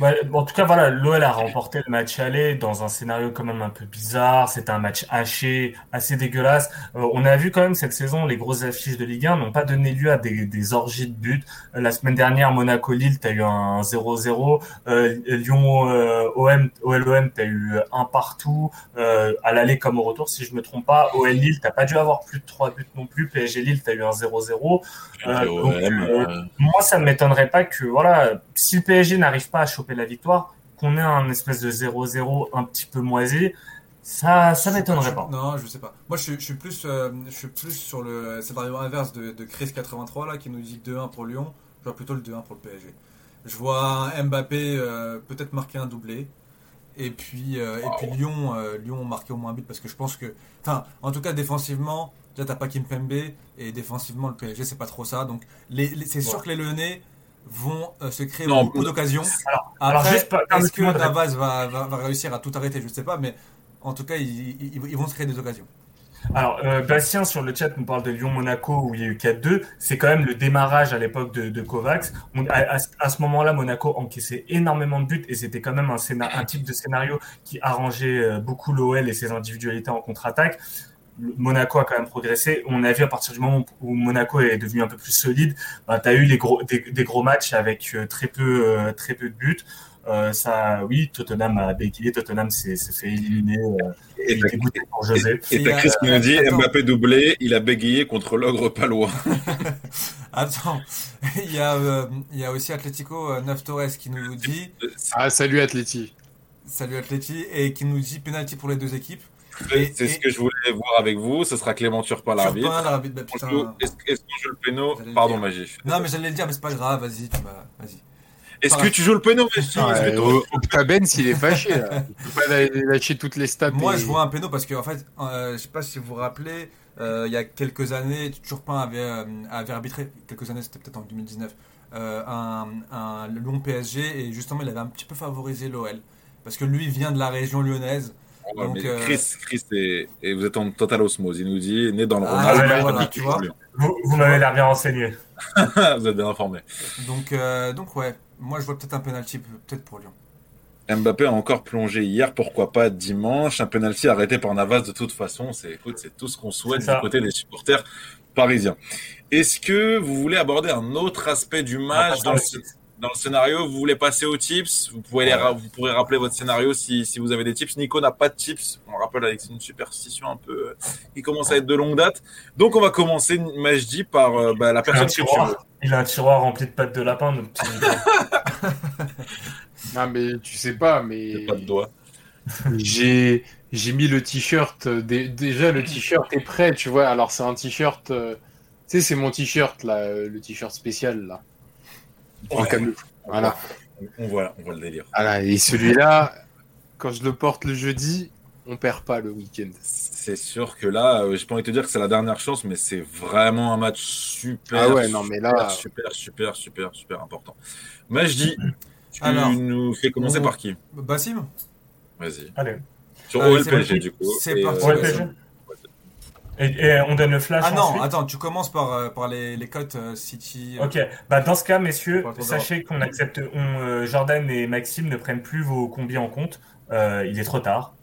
Ouais, en tout cas, voilà, l'OL a remporté le match aller dans un scénario quand même un peu bizarre. C'était un match haché, assez dégueulasse. Euh, on a vu quand même cette saison, les grosses affiches de Ligue 1 n'ont pas donné lieu à des, des orgies de buts. Euh, la semaine dernière, Monaco-Lille, t'as eu un 0-0. Euh, Lyon, euh, OM, OL-OM, t'as eu un partout. Euh, à l'aller comme au retour, si je me trompe pas. OL-Lille, t'as pas dû avoir plus de trois buts non plus. PSG-Lille, t'as eu un 0-0. Euh, donc, moi, ça ne m'étonnerait pas que, voilà, si le PSG n'arrive pas à choper la victoire, qu'on ait un espèce de 0-0 un petit peu moisi, ça, ça m'étonnerait pas. Non, je sais pas. Moi, je, suis- je suis plus, euh, je suis plus sur le scénario inverse de, de Chris83 là, qui nous dit 2-1 pour Lyon. Je vois plutôt le 2-1 pour le PSG. Je vois Mbappé euh, peut-être marquer un doublé. Et puis, euh, et puis Lyon, Lyon marquer au moins un but parce que je pense que, enfin, en tout cas défensivement, déjà t'as pas Kimpembe et défensivement le PSG c'est pas trop ça. Donc, les, les- c'est sûr que les Lyonnais vont euh, se créer Non, beaucoup d'occasions. alors Après, est-ce que Navas va, va, va réussir à tout arrêter? Je sais pas, mais en tout cas, ils, ils- ils vont se créer des occasions. Alors, euh, Bastien sur le chat nous parle de Lyon-Monaco où il y a eu 4-2. C'est quand même le démarrage à l'époque de, de Kovacs. On- à, à ce- moment-là, Monaco encaissait énormément de buts et c'était quand même un type de scénario qui arrangeait euh, beaucoup l'OL et ses individualités en contre-attaque. Monaco a quand même progressé. On a vu à partir du moment où Monaco est devenu un peu plus solide, bah, tu as eu les gros, des, des gros matchs avec euh, très peu, euh, très peu de buts. Euh, ça, oui, Tottenham a bégayé. Tottenham s'est fait éliminer. Euh, et il t'as- est dégoûté pour José. et t'as Et, Chris qui nous dit attends. Mbappé doublé, il a bégayé contre l'ogre palois. Attends, il y, a, euh, il y a aussi Atlético euh, 9 Torres qui nous dit Ah, salut Atleti. Salut Atleti et qui nous dit penalty pour les deux équipes. C'est ce que je voulais voir avec vous. Ce sera Clément Turpin, l'arbitre. Turpin, l'arbitre, bah, putain. Est-ce est-ce qu'on joue le péno Pardon. Magie. Non, mais j'allais le dire, mais c'est pas grave, vas-y, tu m'as. Vas-y. Est-ce que tu joues le péno, Magie Est-ce que Ouais, tu- O- Octabens, il est fâché. Là. Il peut pas aller lâcher toutes les stats. Moi, et- je vois un péno parce que, en fait, euh, je sais pas si vous vous rappelez, euh, il y a quelques années, Turpin avait, euh, avait arbitré, quelques années, c'était peut-être en 2019, euh, un, un long PSG et justement, il avait un petit peu favorisé l'OL. Parce que lui vient de la région lyonnaise. Ouais, Donc, mais euh, Chris, Chris est- et vous êtes en total osmose. Il nous dit né dans le Ah, voilà, tu vois. Vous, vous m'avez l'air bien renseigné. vous êtes bien informé. Donc, euh, donc ouais, moi je vois peut-être un penalty, peut-être pour Lyon. Mbappé a encore plongé hier, pourquoi pas dimanche. Un penalty arrêté par Navas de toute façon. C'est écoute, c'est tout ce qu'on souhaite du côté des supporters parisiens. Est-ce que vous voulez aborder un autre aspect du match dans le, la suite. Dans le scénario Vous voulez passer aux tips vous, pouvez les vous pourrez rappeler votre scénario si, si vous avez des tips. Nico n'a pas de tips. On le rappelle avec une superstition un peu euh, qui commence à être de longue date. Donc on va commencer, Majdi, par euh, bah, la Il a un personne tiroir, il a un tiroir rempli de pâtes de lapin. notre petit. Non, mais tu sais pas, mais Pas de doigts. j'ai j'ai mis le t-shirt. euh, dé- Déjà, le t-shirt est prêt, tu vois. Alors, c'est un t-shirt. euh, Tu sais, c'est mon t-shirt, là, euh, le t-shirt spécial, là. En Ouais. camouflage. Voilà. On voit, on voit le délire. voilà. Et celui-là, quand je le porte le jeudi, on perd pas le week-end. C'est sûr que là, euh, j'ai pas envie de te dire que c'est la dernière chance, mais c'est vraiment un match super. Ah ouais, non, mais là- Super, super, super, super important. Majdi, tu Alors. nous fais commencer on- par qui? Bassim? Vas-y. Allez. Sur c'est OLPG, du coup. C'est parti. Euh. Et, et on donne le flash Ah non, ensuite attends, tu commences par, euh, par les, les cotes euh, City. euh, Ok, bah dans ce cas, messieurs, sachez qu'on accepte, on, euh, Jordan et Maxime ne prennent plus vos combis en compte. Euh, il est trop tard,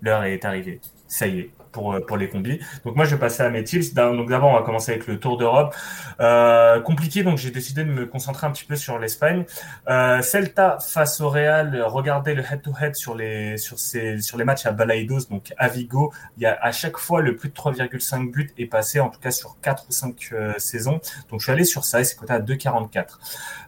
l'heure est arrivée. Ça y est, pour, euh, pour les combis. Donc moi, je vais passer à mes tips. Donc d'abord, on va commencer avec le Tour d'Europe. Euh, compliqué, donc j'ai décidé de me concentrer un petit peu sur l'Espagne. Euh, Celta face au Real, regardez le head-to-head sur les sur sur les matchs à Balaidos, donc à Vigo. Il y a à chaque fois le plus de 3,5 buts est passé, en tout cas sur 4 ou 5 euh, saisons. Donc je suis allé sur ça et c'est coté à 2,44.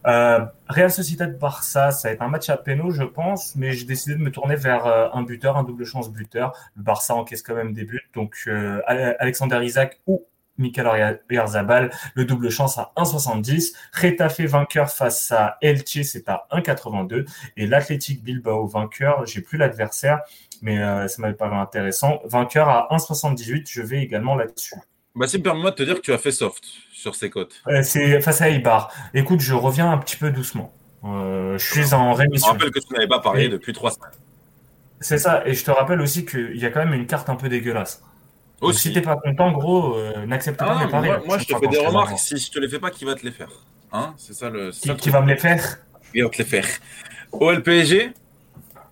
Euh, Real Sociedad Barça, ça va être un match à péno, je pense, mais j'ai décidé de me tourner vers un buteur, un double chance buteur. Le Barça encaisse quand même des buts, donc euh, Ale- Alexander Isaac ou Mikel Oyarzabal, le double chance à 1,70. Retafe vainqueur face à Elche, c'est à 1,82. Et l'Athletic Bilbao vainqueur, j'ai plus l'adversaire, mais euh, ça m'avait paru intéressant. Vainqueur à 1,78, je vais également là-dessus. Bassim, permets-moi de te dire que tu as fait soft sur ces cotes. Euh, c'est face à Eibar. Écoute, je reviens un petit peu doucement. Euh, je suis en Je rémission. rappelle que tu n'avais pas parié Oui. depuis trois semaines. C'est ça, et je te rappelle aussi qu'il y a quand même une carte un peu dégueulasse. Donc, Aussi. si t'es pas content, gros, euh, n'accepte Ah, pas mes paris. moi, hein. moi, je te fais des remarques. Si je te les fais pas, qui va te les faire? Hein? C'est ça le. c'est ça Qui, le qui truc. va me les faire? Qui va te les faire OLPG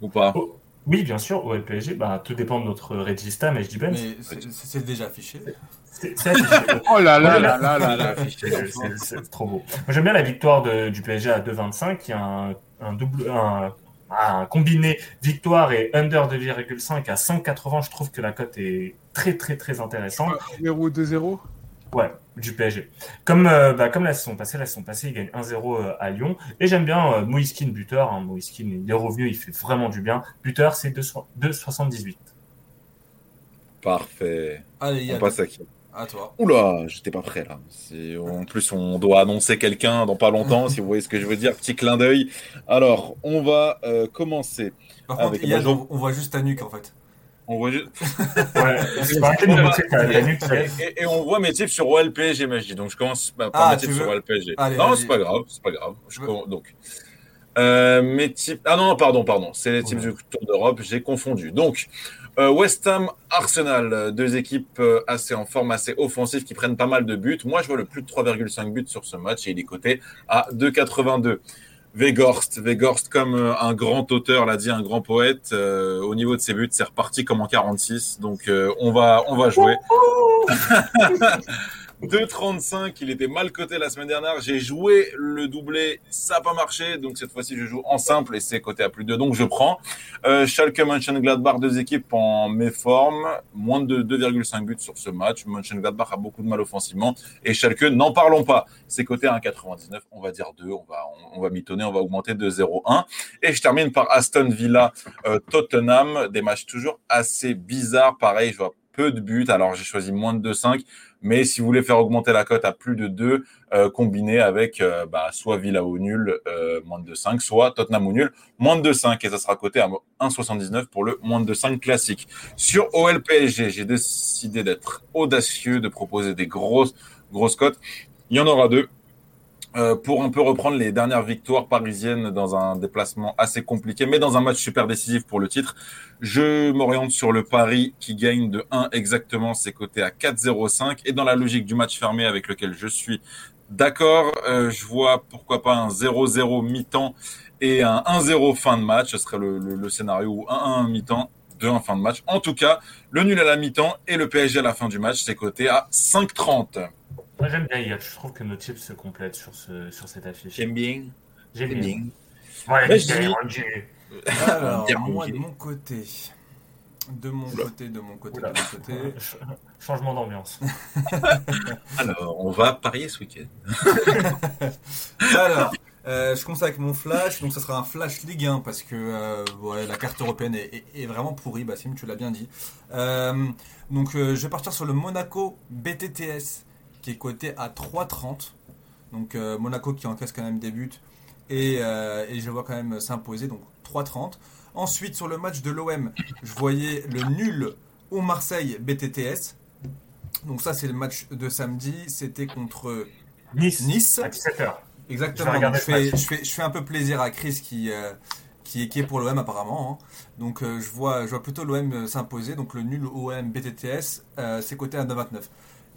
Ou pas? Oh, Oui, bien sûr, au LPG, bah, tout dépend de notre regista, mais je dis Ben. Mais c'est- c'est c'est déjà affiché. C'est c'est affiché. Oh là là là là là là. C'est- c'est- C'est trop beau. Moi, J'aime bien la victoire de- du PSG à 2,25. Il y a un, un double, un, un combiné victoire et under 2,5 à 5,80. Je trouve que la cote est très très très intéressante. 0 2-0 Ouais, du PSG. Comme, euh, bah, comme la saison passée, la saison passée, il gagne 1-0 euh, à Lyon. Et j'aime bien euh, Moïskine buteur. Hein. Moïskine, il est revenu, il fait vraiment du bien. Buteur, c'est 2,78. 2,78. Parfait. Allez, On passe à qui? À toi. Oula, j'étais pas prêt là. En plus, on doit annoncer quelqu'un dans pas longtemps, si vous voyez ce que je veux dire. Petit clin d'œil. Alors, on va euh, commencer. Par contre, avec Yann, on, on voit juste ta nuque en fait. On voit juste- Ouais, et, et- on voit mes tips sur OLPG, Magie. Donc, je commence par Ah, mes tips sur OLPG. Allez, non, c'est pas grave. C'est pas grave. Je Donc, euh, mes tips. Ah non, pardon, pardon. C'est les tips Ouais. du Tour d'Europe. J'ai confondu. Donc, euh, West Ham, Arsenal, deux équipes euh, assez en forme, assez offensives qui prennent pas mal de buts. Moi, je vois le plus de 3,5 buts sur ce match et il est coté à 2,82. Weghorst, Weghorst comme euh, un grand auteur l'a dit, un grand poète. euh, au niveau de ses buts, c'est reparti comme en 46. Donc, euh, on va, on va jouer. 2,35, il était mal coté la semaine dernière. J'ai joué le doublé, ça n'a pas marché. Donc cette fois-ci, je joue en simple et c'est coté à plus de. Donc je prends. Euh, Schalke, Mönchengladbach, deux équipes en méforme. Moins de 2,5 buts sur ce match. Mönchengladbach a beaucoup de mal offensivement. Et Schalke, n'en parlons pas. C'est coté à 1,99. On va dire 2. On va, on, on va mitonner. On va augmenter de 0,1. Et je termine par Aston Villa, euh, Tottenham. Des matchs toujours assez bizarres. Pareil, je vois de buts. Alors j'ai choisi moins de 2,5. Mais si vous voulez faire augmenter la cote à plus de 2, euh, combiné avec euh, bah, soit Villa au nul, euh, moins de 2,5, soit Tottenham au nul, moins de 2,5. Et ça sera coté à 1,79 pour le moins de 5 classique. Sur OLPSG, j'ai décidé d'être audacieux, de proposer des grosses, grosses cotes. Il y en aura deux. Euh, pour un peu reprendre les dernières victoires parisiennes dans un déplacement assez compliqué, mais dans un match super décisif pour le titre, je m'oriente sur le Paris qui gagne de 1 exactement, c'est coté à 4,05. Et dans la logique du match fermé avec lequel je suis d'accord, euh, je vois pourquoi pas un 0-0 mi-temps et un 1-0 fin de match. Ce serait le, le, le scénario où 1-1 mi-temps, 2-1 fin de match. En tout cas, le nul à la mi-temps et le PSG à la fin du match, c'est coté à 5,30. Moi, j'aime bien Yacht. Je trouve que nos tips se complètent sur, ce, sur cette affiche. bien. J'aime J'aime bien. bien. Ouais, je j'ai- Alors, moi de mon côté. De mon Oula. côté, de mon côté, Oula. de mon côté. Ch- Changement d'ambiance. Alors, on va parier ce week-end. Alors, euh, je commence avec mon flash. Donc, ça sera un flash Ligue 1 parce que euh, ouais, la carte européenne est, est- est vraiment pourrie. Bassim, tu l'as bien dit. Euh, donc, euh, je vais partir sur le Monaco BTTS qui est coté à 3,30. Donc, euh, Monaco qui encaisse quand même des buts et, euh, et je vois quand même s'imposer. Donc, 3,30. Ensuite, sur le match de l'OM, je voyais le nul au Marseille BTTS. Donc, ça, c'est le match de samedi. C'était contre Nice. Nice. À 17h. Je Exactement. Je fais, je, fais, je fais un peu plaisir à Chris qui, euh, qui est, qui est pour l'OM apparemment. hein. Donc euh, je vois, je vois plutôt l'OM s'imposer. Donc le nul OM BTTS, c'est coté à 9,29.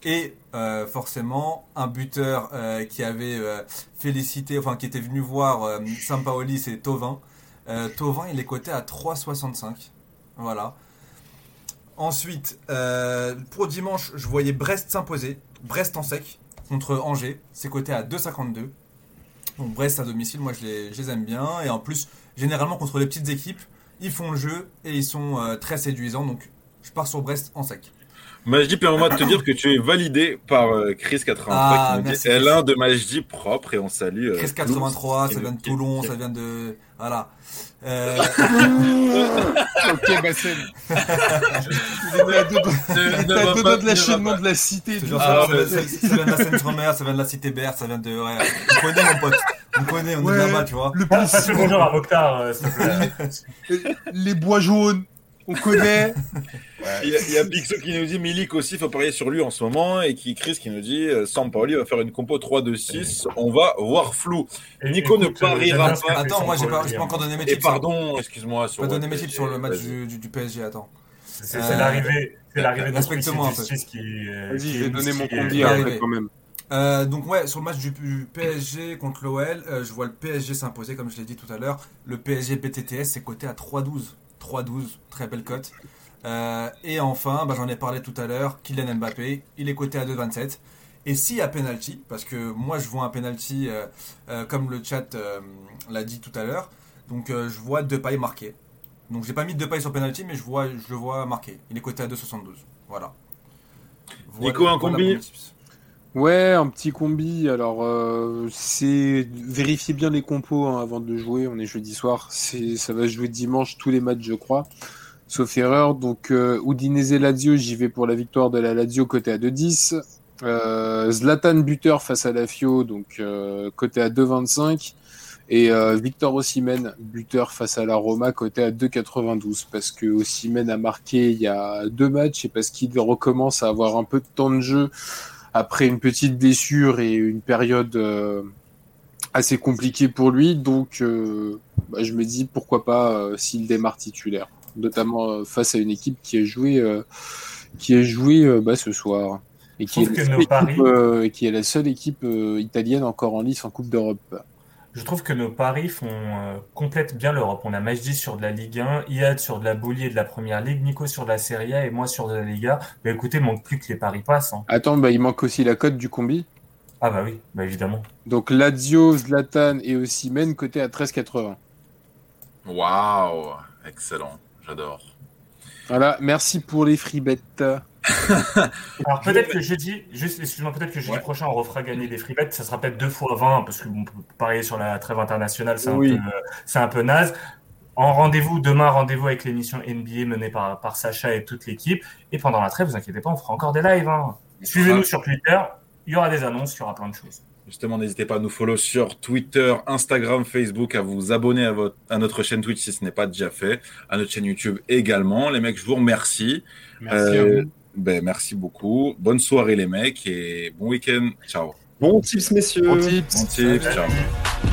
Et euh, forcément, un buteur euh, qui avait euh, félicité, enfin qui était venu voir Sampaoli, c'est Tovin. Tovin, il est coté à 3,65. Voilà. Ensuite, pour dimanche, je voyais Brest s'imposer. Brest en sec contre Angers. C'est coté à 2,52. Donc Brest à domicile, moi je les, aime bien. Et en plus, généralement contre les petites équipes, ils font le jeu et ils sont très séduisants. Donc je pars sur Brest en sec. Majdi, permets-moi de te dire que tu es validé par euh, Chris83 Ah, qui nous dit merci, L1 de Majdi propre et on salue. euh, Chris 83, ça vient de Toulon, ça vient de. Voilà. Euh, ok. Il était à deux doigts- il était à deux doigts de lâcher le nom de la cité. c'est genre. Ah, ça, ça- ça- ça vient de la Seine-sur-Mer, ça vient de la Cité Berthe, ça vient de. Ouais, on connaît mon pote. On connaît, on Ouais. est là-bas, tu vois. Le Ah, bonjour à Mokhtar, euh, s'il te plaît. les bois jaunes, on connaît. Il y a, il y a Pixo qui nous dit Milik aussi, il faut parier sur lui en ce moment. Et qui Chris qui nous dit euh, Sampaoli va faire une compo 3-2-6. On va voir flou. Et- Nico ne écoute, euh, pariera pas. Attends, moi j'ai pas, pas hein. encore donné mes Et tips. pardon, excuse-moi. Sur pas donné mes tips sur le match du, du, du PSG, attends. C'est Euh, l'arrivée, c'est l'arrivée de notre respecte-moi un peu. justice qui. euh, Vas-y, je vais donner mon après. arrivé. quand même. Euh, donc ouais, sur le match du, du PSG contre l'OL, euh, je vois le PSG s'imposer comme je l'ai dit tout à l'heure. Le PSG BTTS c'est coté à 3-12. 3-12, très belle cote. Euh, et enfin, bah, j'en ai parlé tout à l'heure, Kylian Mbappé, il est coté à 2,27. Et s'il y a penalty, parce que moi je vois un penalty euh, euh, comme le chat l'a dit tout à l'heure, donc je vois Depay marqué. Donc j'ai pas mis Depay sur penalty, mais je vois, je le vois marqué. Il est coté à 2,72. Voilà. Nico, un combi. Ouais, un petit combi. Alors, euh, c'est vérifiez bien les compos hein, avant de jouer. On est jeudi soir. C'est, ça va jouer dimanche tous les matchs, je crois. Sauf erreur. Donc, euh, Udinese Lazio, j'y vais pour la victoire de la Lazio côté à 2,10. Euh, Zlatan buteur face à la Fio, donc euh, côté à 2,25. Et euh, Victor Osimhen buteur face à la Roma côté à 2,92 parce que Osimhen a marqué il y a deux matchs et parce qu'il recommence à avoir un peu de temps de jeu après une petite blessure et une période euh, assez compliquée pour lui. Donc, euh, bah, je me dis pourquoi pas euh, s'il démarre titulaire, notamment face à une équipe qui a joué, euh, qui a joué bah, ce soir et qui est, la seule paris- équipe, qui est la seule équipe italienne encore en lice en Coupe d'Europe. Je trouve que nos paris font euh, complètent bien l'Europe. On a Majdi sur de la Ligue 1, Iad sur de la Boulier de la Première Ligue, Nico sur de la Serie A et moi sur de la Liga. Mais écoutez, manque plus que les paris passent. hein. Attends, bah, il manque aussi la cote du combi. Ah bah oui, bah évidemment. Donc Lazio, Zlatan et Osimhen côté à 13,80. Waouh, excellent, j'adore. Voilà, merci pour les free bets. Alors peut-être que jeudi, juste excuse-moi, peut-être que jeudi Ouais. prochain on refera gagner des free bets, ça sera peut-être deux fois 20 parce que bon, parier sur la trêve internationale c'est Oui. un euh, un peu naze. En rendez-vous demain, rendez-vous avec l'émission NBA menée par, par Sacha et toute l'équipe. Et pendant la trêve, vous inquiétez pas, on fera encore des lives. hein. Suivez-nous sur Twitter, il y aura des annonces, il y aura plein de choses. Justement, n'hésitez pas à nous follow sur Twitter, Instagram, Facebook, à vous abonner à, votre, à notre chaîne Twitch si ce n'est pas déjà fait, à notre chaîne YouTube également. Les mecs, je vous remercie. Merci. Euh, à vous. Ben, merci beaucoup. Bonne soirée les mecs et bon week-end. Ciao. Bon tips, messieurs. Bon tips. Bon tips, ciao.